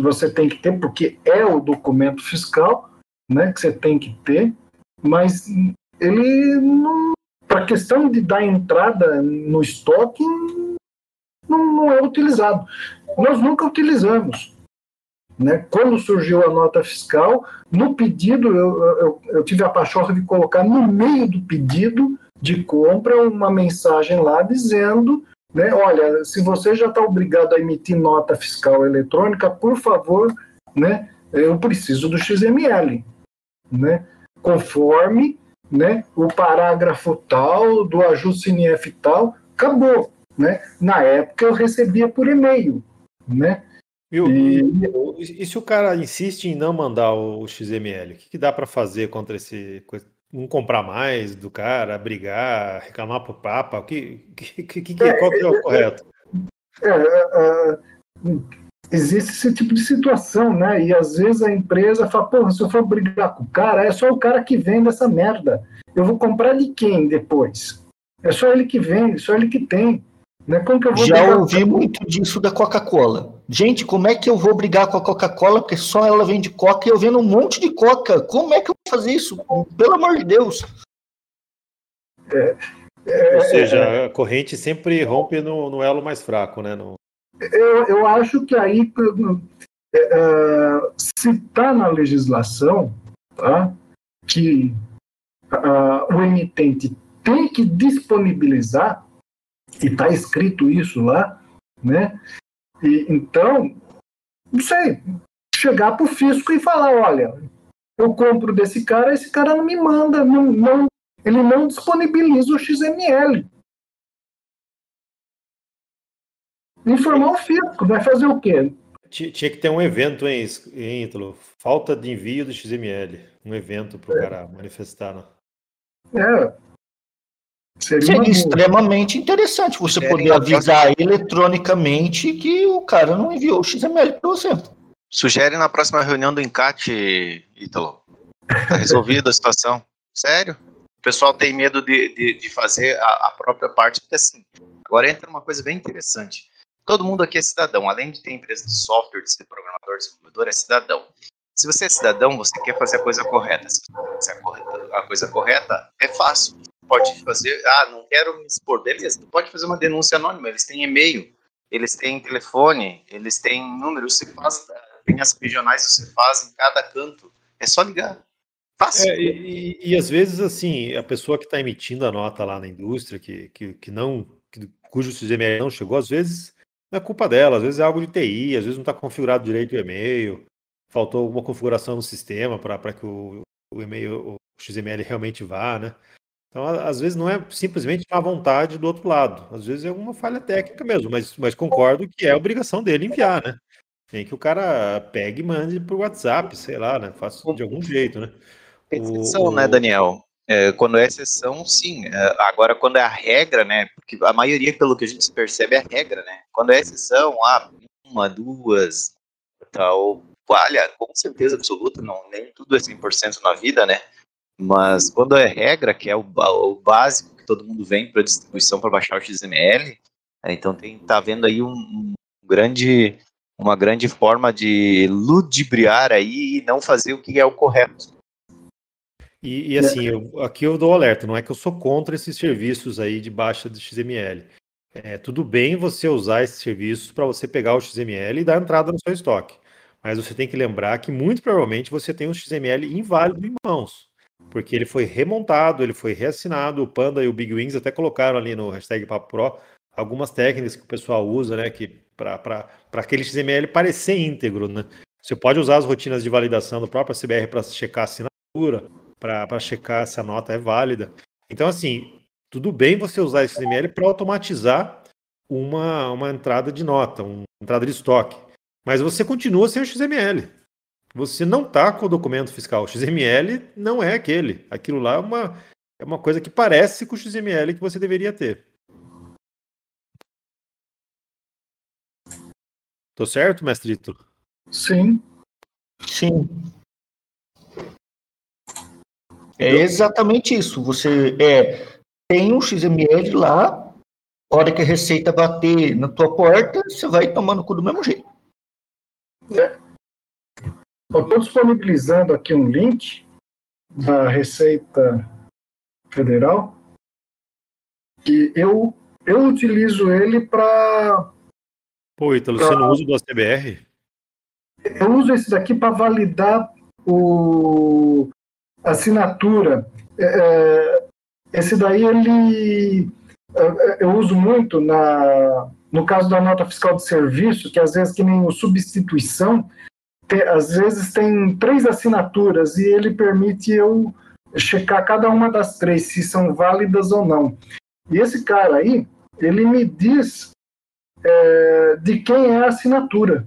você tem que ter porque é o documento fiscal, né, que você tem que ter, mas ele para a questão de dar entrada no estoque não, não, é utilizado. Nós nunca utilizamos. Né? Quando surgiu a nota fiscal, no pedido, eu, eu, eu tive a pachorra de colocar no meio do pedido de compra uma mensagem lá dizendo né, olha, se você já está obrigado a emitir nota fiscal eletrônica, por favor, né, eu preciso do XML, né, conforme né, o parágrafo tal, do ajuste NF tal, acabou. Né? Na época eu recebia por e-mail. Né? Viu? E... e se o cara insiste em não mandar o XML, o que, que dá para fazer contra esse. Não comprar mais do cara, brigar, reclamar para o Papa? O que, que, que, que, qual que é o correto? É, é, é existe esse tipo de situação, né? E às vezes a empresa fala, porra, se eu for brigar com o cara, é só o cara que vende essa merda. Eu vou comprar de quem depois? É só ele que vende, só ele que tem. Né? Como que eu vou Já ouvi muito disso da Coca-Cola. Gente, como é que eu vou brigar com a Coca-Cola? Porque só ela vende Coca e eu vendo um monte de Coca. Como é que eu vou fazer isso? Pelo amor de Deus. É, é, Ou seja, é, a corrente sempre rompe no, no elo mais fraco, né? No... Eu, eu acho que aí, é, é, se está na legislação tá, que uh, o emitente tem que disponibilizar, e está escrito isso lá, né? E, então, não sei, chegar para o fisco e falar, olha, eu compro desse cara, esse cara não me manda, não, não, ele não disponibiliza o XML. Informar o fisco, vai fazer o quê? Tinha que ter um evento, hein, Ítalo? Falta de envio do XML. Um evento para o é. cara manifestar. Né? É. Seria, Seria extremamente interessante você é, poder avisar eletronicamente que o cara não enviou o XML para você. Sugere na próxima reunião do encate, Ítalo. Tá resolvida a situação. Sério? O pessoal tem medo de, de, de fazer a, a, própria parte, porque assim, agora entra uma coisa bem interessante todo mundo aqui é cidadão. Além de ter empresa de software, de ser programador, desenvolvedor, é cidadão. Se você é cidadão, você quer fazer a coisa correta. Se você correta, a coisa correta, é fácil. Pode fazer, ah, não quero me expor. Beleza, pode fazer uma denúncia anônima. Eles têm e-mail, eles têm telefone, eles têm número. Você faz, tem as regionais, você faz em cada canto. É só ligar. Fácil. É, e, e, e, às vezes, assim, a pessoa que está emitindo a nota lá na indústria, que, que, que não, que, cujo CGML não chegou, às vezes não é culpa dela, às vezes é algo de TI, às vezes não está configurado direito o e-mail, faltou alguma configuração no sistema para que o, o e-mail, o XML realmente vá, né? Então, às vezes não é simplesmente má vontade do outro lado, às vezes é alguma falha técnica mesmo, mas, mas concordo que é obrigação dele enviar, né? Tem que o cara pegue e mande por WhatsApp, sei lá, né? Faça de algum jeito, né? Exceção, o, né, Daniel? É, quando é exceção, sim. É, agora, quando é a regra, né? Porque a maioria, pelo que a gente percebe, é a regra, né? Quando é exceção, ah, uma, duas, tal. Olha, com certeza absoluta, não, nem tudo é 100% na vida, né? Mas quando é regra, que é o, o básico que todo mundo vem para distribuição para baixar o XML, é, então tem tá vendo aí um, um grande uma grande forma de ludibriar aí e não fazer o que é o correto. E, e assim, eu, aqui eu dou alerta, não é que eu sou contra esses serviços aí de baixa de XML. é, tudo bem você usar esse serviço para você pegar o XML e dar entrada no seu estoque. Mas você tem que lembrar que muito provavelmente você tem um XML inválido em mãos. Porque ele foi remontado, ele foi reassinado, o Panda e o Big Wings até colocaram ali no hashtag Papo Pro algumas técnicas que o pessoal usa, né? Que para aquele XML parecer íntegro, né? Você pode usar as rotinas de validação do próprio CBR para checar a assinatura, para checar se a nota é válida. Então, assim, tudo bem você usar esse XML para automatizar uma, uma entrada de nota, uma entrada de estoque. Mas você continua sem o XML. Você não está com o documento fiscal. O XML não é aquele. Aquilo lá é uma, é uma coisa que parece com o XML que você deveria ter. Tô certo, mestrito? Sim. Sim. É exatamente isso. Você é, tem um XML lá, a hora que a receita bater na tua porta, você vai tomando cu do mesmo jeito. É. Eu estou disponibilizando aqui um link da Receita Federal que eu, eu utilizo ele para. Pô, Ítalo, pra... você não usa do ACBR? Eu uso esse daqui para validar o assinatura. É, é, esse daí ele é, eu uso muito na no caso da nota fiscal de serviço, que às vezes que nem o substituição, às vezes tem três assinaturas e ele permite eu checar cada uma das três se são válidas ou não. E esse cara aí, ele me diz é, de quem é a assinatura.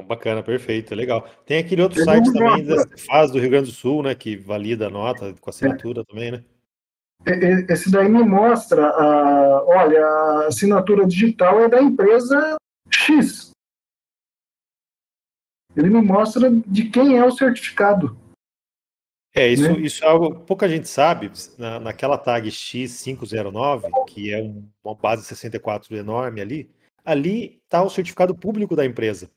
Bacana, perfeito, legal. Tem aquele outro site também da faz do Rio Grande do Sul, né, que valida a nota com assinatura é. também, né? Esse daí me mostra, a, olha, a assinatura digital é da empresa X. Ele me mostra de quem é o certificado. É, isso, né? isso é algo pouca gente sabe. Na, naquela tag X509, que é um, uma base 64 enorme ali, ali está o certificado público da empresa.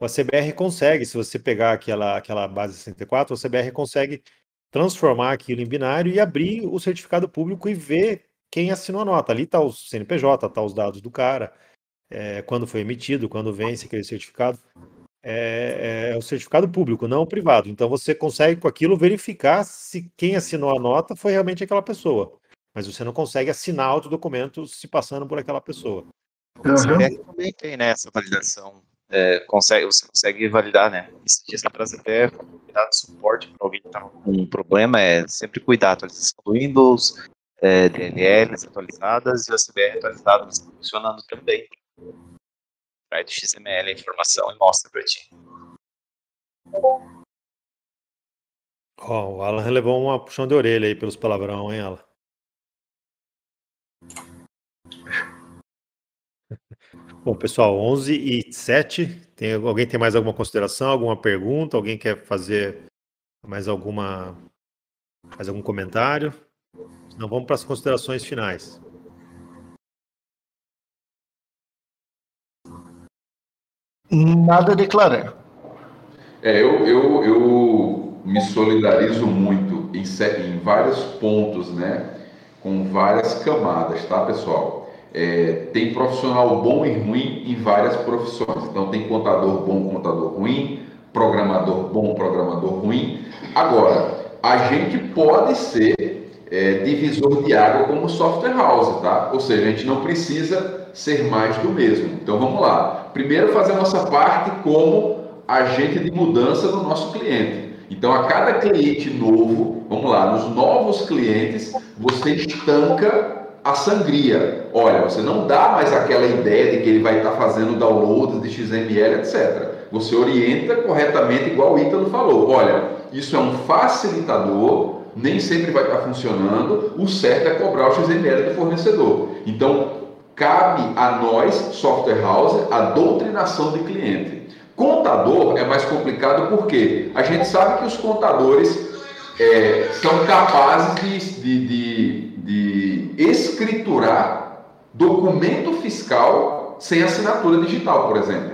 O CBR consegue, se você pegar aquela, aquela base 64, o CBR consegue transformar aquilo em binário e abrir o certificado público e ver quem assinou a nota. Ali está o CNPJ, está os dados do cara, é, quando foi emitido, quando vence aquele certificado. É, é, o certificado público, não o privado. Então você consegue com aquilo verificar se quem assinou a nota foi realmente aquela pessoa. Mas você não consegue assinar outro documento se passando por aquela pessoa. O CBR também tem né, essa validação é, consegue, você consegue validar, né? Isso disso traz até dar suporte para alguém que está com um problema, é sempre cuidar, atualização do Windows, é, DLLs atualizadas e o SBR atualizado funcionando também. Traz do XML a informação e mostra para ti. Oh, o Alan levou uma puxão de orelha aí pelos palavrão, hein, Alan? Bom, pessoal, 11 e 7. Tem, alguém tem mais alguma consideração, alguma pergunta? Alguém quer fazer mais alguma mais algum comentário? Não vamos para as considerações finais. Nada a declarar. É, eu, eu, eu me solidarizo muito em, em vários pontos, né? Com várias camadas, tá, pessoal? É, tem profissional bom e ruim em várias profissões. Então, tem contador bom, contador ruim, programador bom, programador ruim. Agora, a gente pode ser é, divisor de água como software house, tá? Ou seja, a gente não precisa ser mais do mesmo. Então, vamos lá. Primeiro, fazer a nossa parte como agente de mudança do nosso cliente. Então, a cada cliente novo, vamos lá, nos novos clientes, você estanca a sangria. Olha, você não dá mais aquela ideia de que ele vai estar fazendo downloads de XML, etc. Você orienta corretamente, igual o Ítalo falou. Olha, isso é um facilitador, nem sempre vai estar funcionando. O certo é cobrar o XML do fornecedor. Então, cabe a nós, software house, a doutrinação de cliente. Contador é mais complicado porque a gente sabe que os contadores é, são capazes de, de, de de escriturar documento fiscal sem assinatura digital, por exemplo.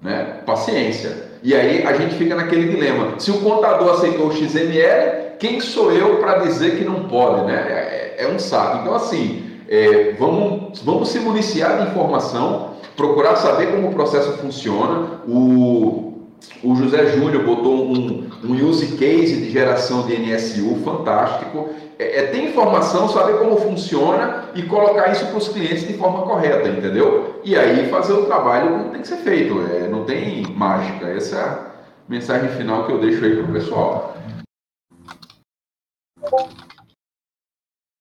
Né? Paciência. E aí a gente fica naquele dilema. Se o contador aceitou o XML, quem sou eu para dizer que não pode? Né? É, é, um saco. Então, assim, é, vamos, vamos se municiar de informação, procurar saber como o processo funciona. O, o José Júnior botou um, um use case de geração de NSU fantástico. É, é, ter informação, saber como funciona e colocar isso para os clientes de forma correta, entendeu? E aí fazer o trabalho tem que ser feito. É, não tem mágica. Essa é a mensagem final que eu deixo aí para o pessoal.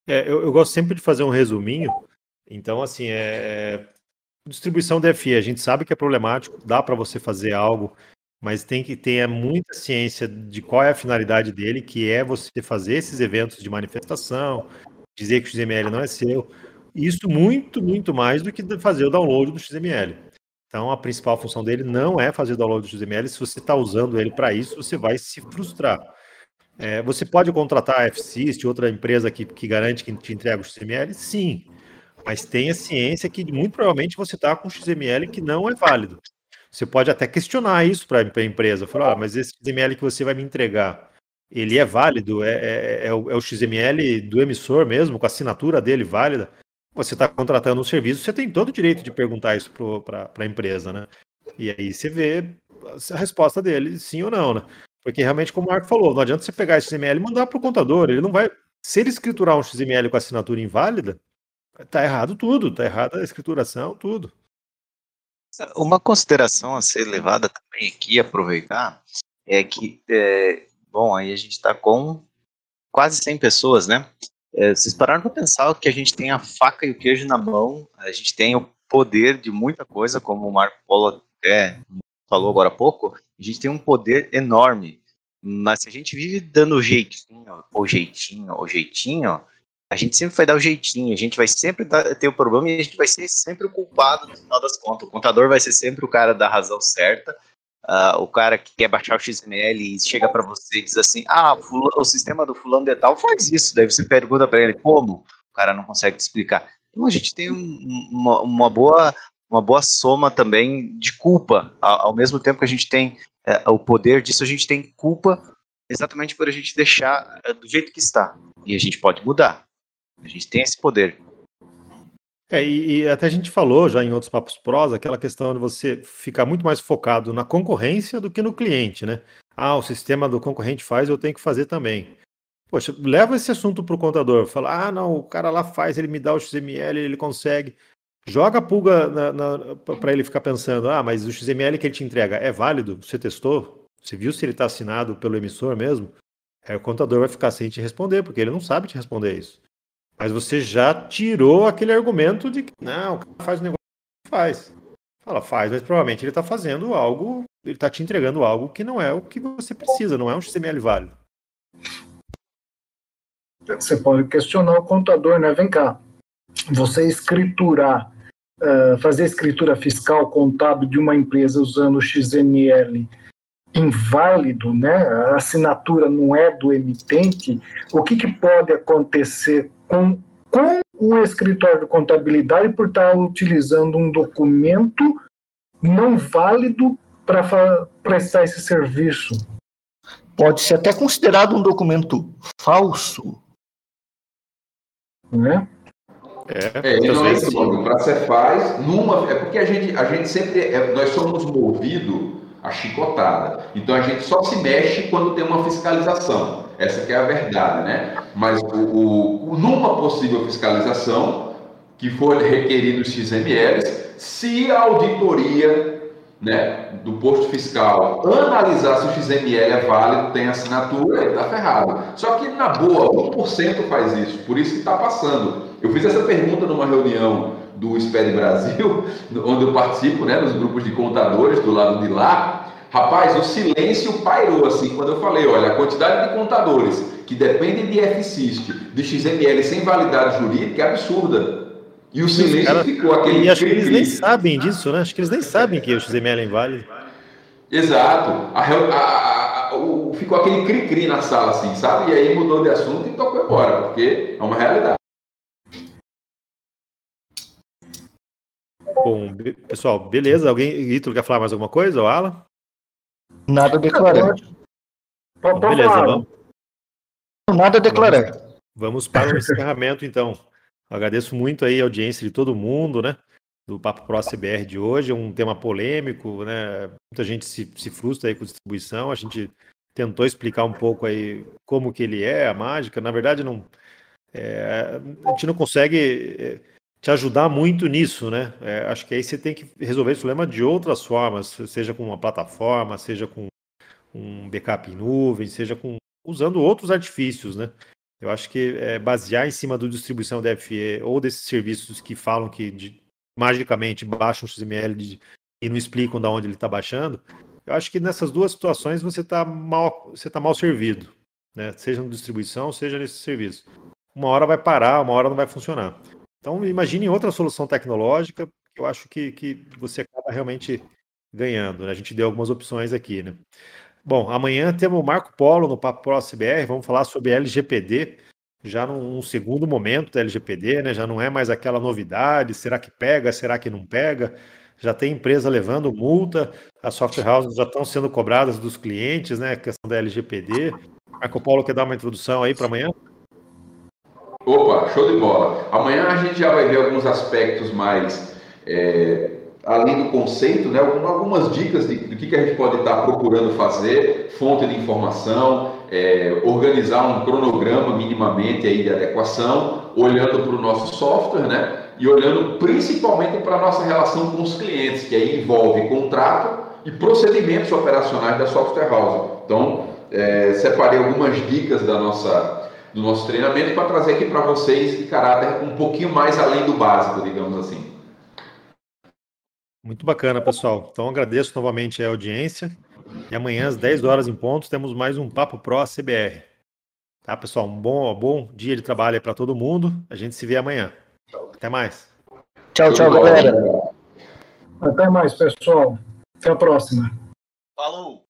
É, eu, eu, gosto sempre de fazer um resuminho. Então, assim, é, é distribuição DFI, a gente sabe que é problemático, dá para você fazer algo, mas tem que ter muita ciência de qual é a finalidade dele, que é você fazer esses eventos de manifestação, dizer que o XML não é seu. Isso muito, muito mais do que fazer o download do XML. Então, a principal função dele não é fazer o download do XML. Se você está usando ele para isso, você vai se frustrar. É, você pode contratar a FSYST, outra empresa que, que garante que te entrega o XML? Sim, mas tenha ciência que muito provavelmente você está com XML que não é válido. Você pode até questionar isso para a empresa, falar, ah, mas esse XML que você vai me entregar, ele é válido? É, é, é, o, é o XML do emissor mesmo, com a assinatura dele válida? Você está contratando um serviço, você tem todo o direito de perguntar isso para a empresa, né? E aí você vê a resposta dele, sim ou não, né? Porque realmente, como o Marco falou, não adianta você pegar esse XML e mandar para o contador. Ele não vai. Se ele escriturar um XML com assinatura inválida, tá errado tudo, tá errada a escrituração, tudo. Uma consideração a ser levada também aqui, aproveitar, é que, é, bom, aí a gente está com quase 100 pessoas, né? É, vocês pararam para pensar que a gente tem a faca e o queijo na mão, a gente tem o poder de muita coisa, como o Marco Polo até falou agora há pouco, a gente tem um poder enorme. Mas se a gente vive dando jeitinho, ou jeitinho, ou jeitinho, a gente sempre vai dar o jeitinho, a gente vai sempre ter o problema e a gente vai ser sempre o culpado no final das contas. O contador vai ser sempre o cara da razão certa, uh, o cara que quer baixar o XML e chega para você e diz assim: ah, o sistema do fulano de tal faz isso. Daí você pergunta para ele como, o cara não consegue te explicar. Então a gente tem um, uma, uma, boa uma boa soma também de culpa. Ao, ao mesmo tempo que a gente tem é, o poder disso, a gente tem culpa exatamente por a gente deixar é, do jeito que está. E a gente pode mudar. A gente tem esse poder. É, e, e, até a gente falou já em outros papos prosa aquela questão de você ficar muito mais focado na concorrência do que no cliente, né? Ah, o sistema do concorrente faz, eu tenho que fazer também. Poxa, leva esse assunto para o contador. Fala, ah, não, o cara lá faz, ele me dá o XML, ele consegue. Joga a pulga para ele ficar pensando: ah, mas o XML que ele te entrega é válido? Você testou? Você viu se ele está assinado pelo emissor mesmo? Aí o contador vai ficar sem te responder, porque ele não sabe te responder isso. Mas você já tirou aquele argumento de que não, o cara faz o negócio faz. Fala, faz, mas provavelmente ele está fazendo algo, ele está te entregando algo que não é o que você precisa, não é um XML válido. Você pode questionar o contador, né? Vem cá. Você escriturar uh, fazer escritura fiscal contábil de uma empresa usando o XML inválido, né? a assinatura não é do emitente, o que, que pode acontecer com, com o escritório de contabilidade por estar utilizando um documento não válido para prestar esse serviço? Pode ser até considerado um documento falso. Né? É, é não é ser faz, numa. É porque a gente, a gente sempre. É, nós somos movidos a chicotada. Então a gente só se mexe quando tem uma fiscalização. Essa é a verdade, né? Mas o, o numa possível fiscalização, que for requerido os XMLs, se a auditoria né, do posto fiscal analisar se o XML é válido, tem assinatura, ele está ferrado. Só que, na boa, 1% faz isso, por isso que está passando. Eu fiz essa pergunta numa reunião do SPED Brasil, onde eu participo, né, nos grupos de contadores do lado de lá. Rapaz, o silêncio pairou assim quando eu falei, olha, a quantidade de contadores que dependem de FSIST, de XML sem validade jurídica é absurda. E o silêncio cara, ficou aquele. E acho que eles nem sabem disso, né? Acho que eles nem sabem que o XML é inválido. Exato. A, a, a, o, ficou aquele cri-cri na sala, assim, sabe? E aí mudou de assunto e tocou embora, porque é uma realidade. Bom, pessoal, beleza? Alguém, Ítalo, quer falar mais alguma coisa, ou Alan? Nada a declarar. Então, beleza, vamos. Nada a declarar. Vamos, vamos para o encerramento, então. Agradeço muito aí a audiência de todo mundo, né? Do Papo Pro CBR de hoje, é um tema polêmico, né? Muita gente se, se frustra aí com distribuição. A gente tentou explicar um pouco aí como que ele é, a mágica. Na verdade, não, é, a gente não consegue é, te ajudar muito nisso, né? É, acho que aí você tem que resolver esse problema de outras formas, seja com uma plataforma, seja com um backup em nuvem, seja com usando outros artifícios, né? Eu acho que é, basear em cima do distribuição DFE ou desses serviços que falam que de, magicamente baixam o XML de, e não explicam de onde ele está baixando, eu acho que nessas duas situações você está mal, você tá mal servido, né? Seja na distribuição, seja nesse serviço. Uma hora vai parar, uma hora não vai funcionar. Então imagine outra solução tecnológica que eu acho que, que você acaba realmente ganhando. Né? A gente deu algumas opções aqui, né? Bom, amanhã temos o Marco Polo no Papo Pro CBR, vamos falar sobre LGPD, já num, segundo momento da LGPD, né? Já não é mais aquela novidade, será que pega, será que não pega? Já tem empresa levando multa, as software houses já estão sendo cobradas dos clientes, né? A questão da LGPD. Marco Polo quer dar uma introdução aí para amanhã? Opa, show de bola. Amanhã a gente já vai ver alguns aspectos mais é, além do conceito, né, algumas dicas de, do que, que a gente pode estar procurando fazer, fonte de informação, é, organizar um cronograma minimamente aí de adequação, olhando para o nosso software, né, e olhando principalmente para a nossa relação com os clientes, que aí envolve contrato e procedimentos operacionais da software house. Então, é, separei algumas dicas da nossa do nosso treinamento para trazer aqui para vocês de caráter um pouquinho mais além do básico, digamos assim. Muito bacana, pessoal. Então agradeço novamente a audiência. E amanhã, às 10 horas em ponto, temos mais um Papo Pro CBR. Tá, pessoal? Um bom, bom dia de trabalho para todo mundo. A gente se vê amanhã. Até mais. Tchau, tchau, galera. Até mais, pessoal. Até a próxima. Falou!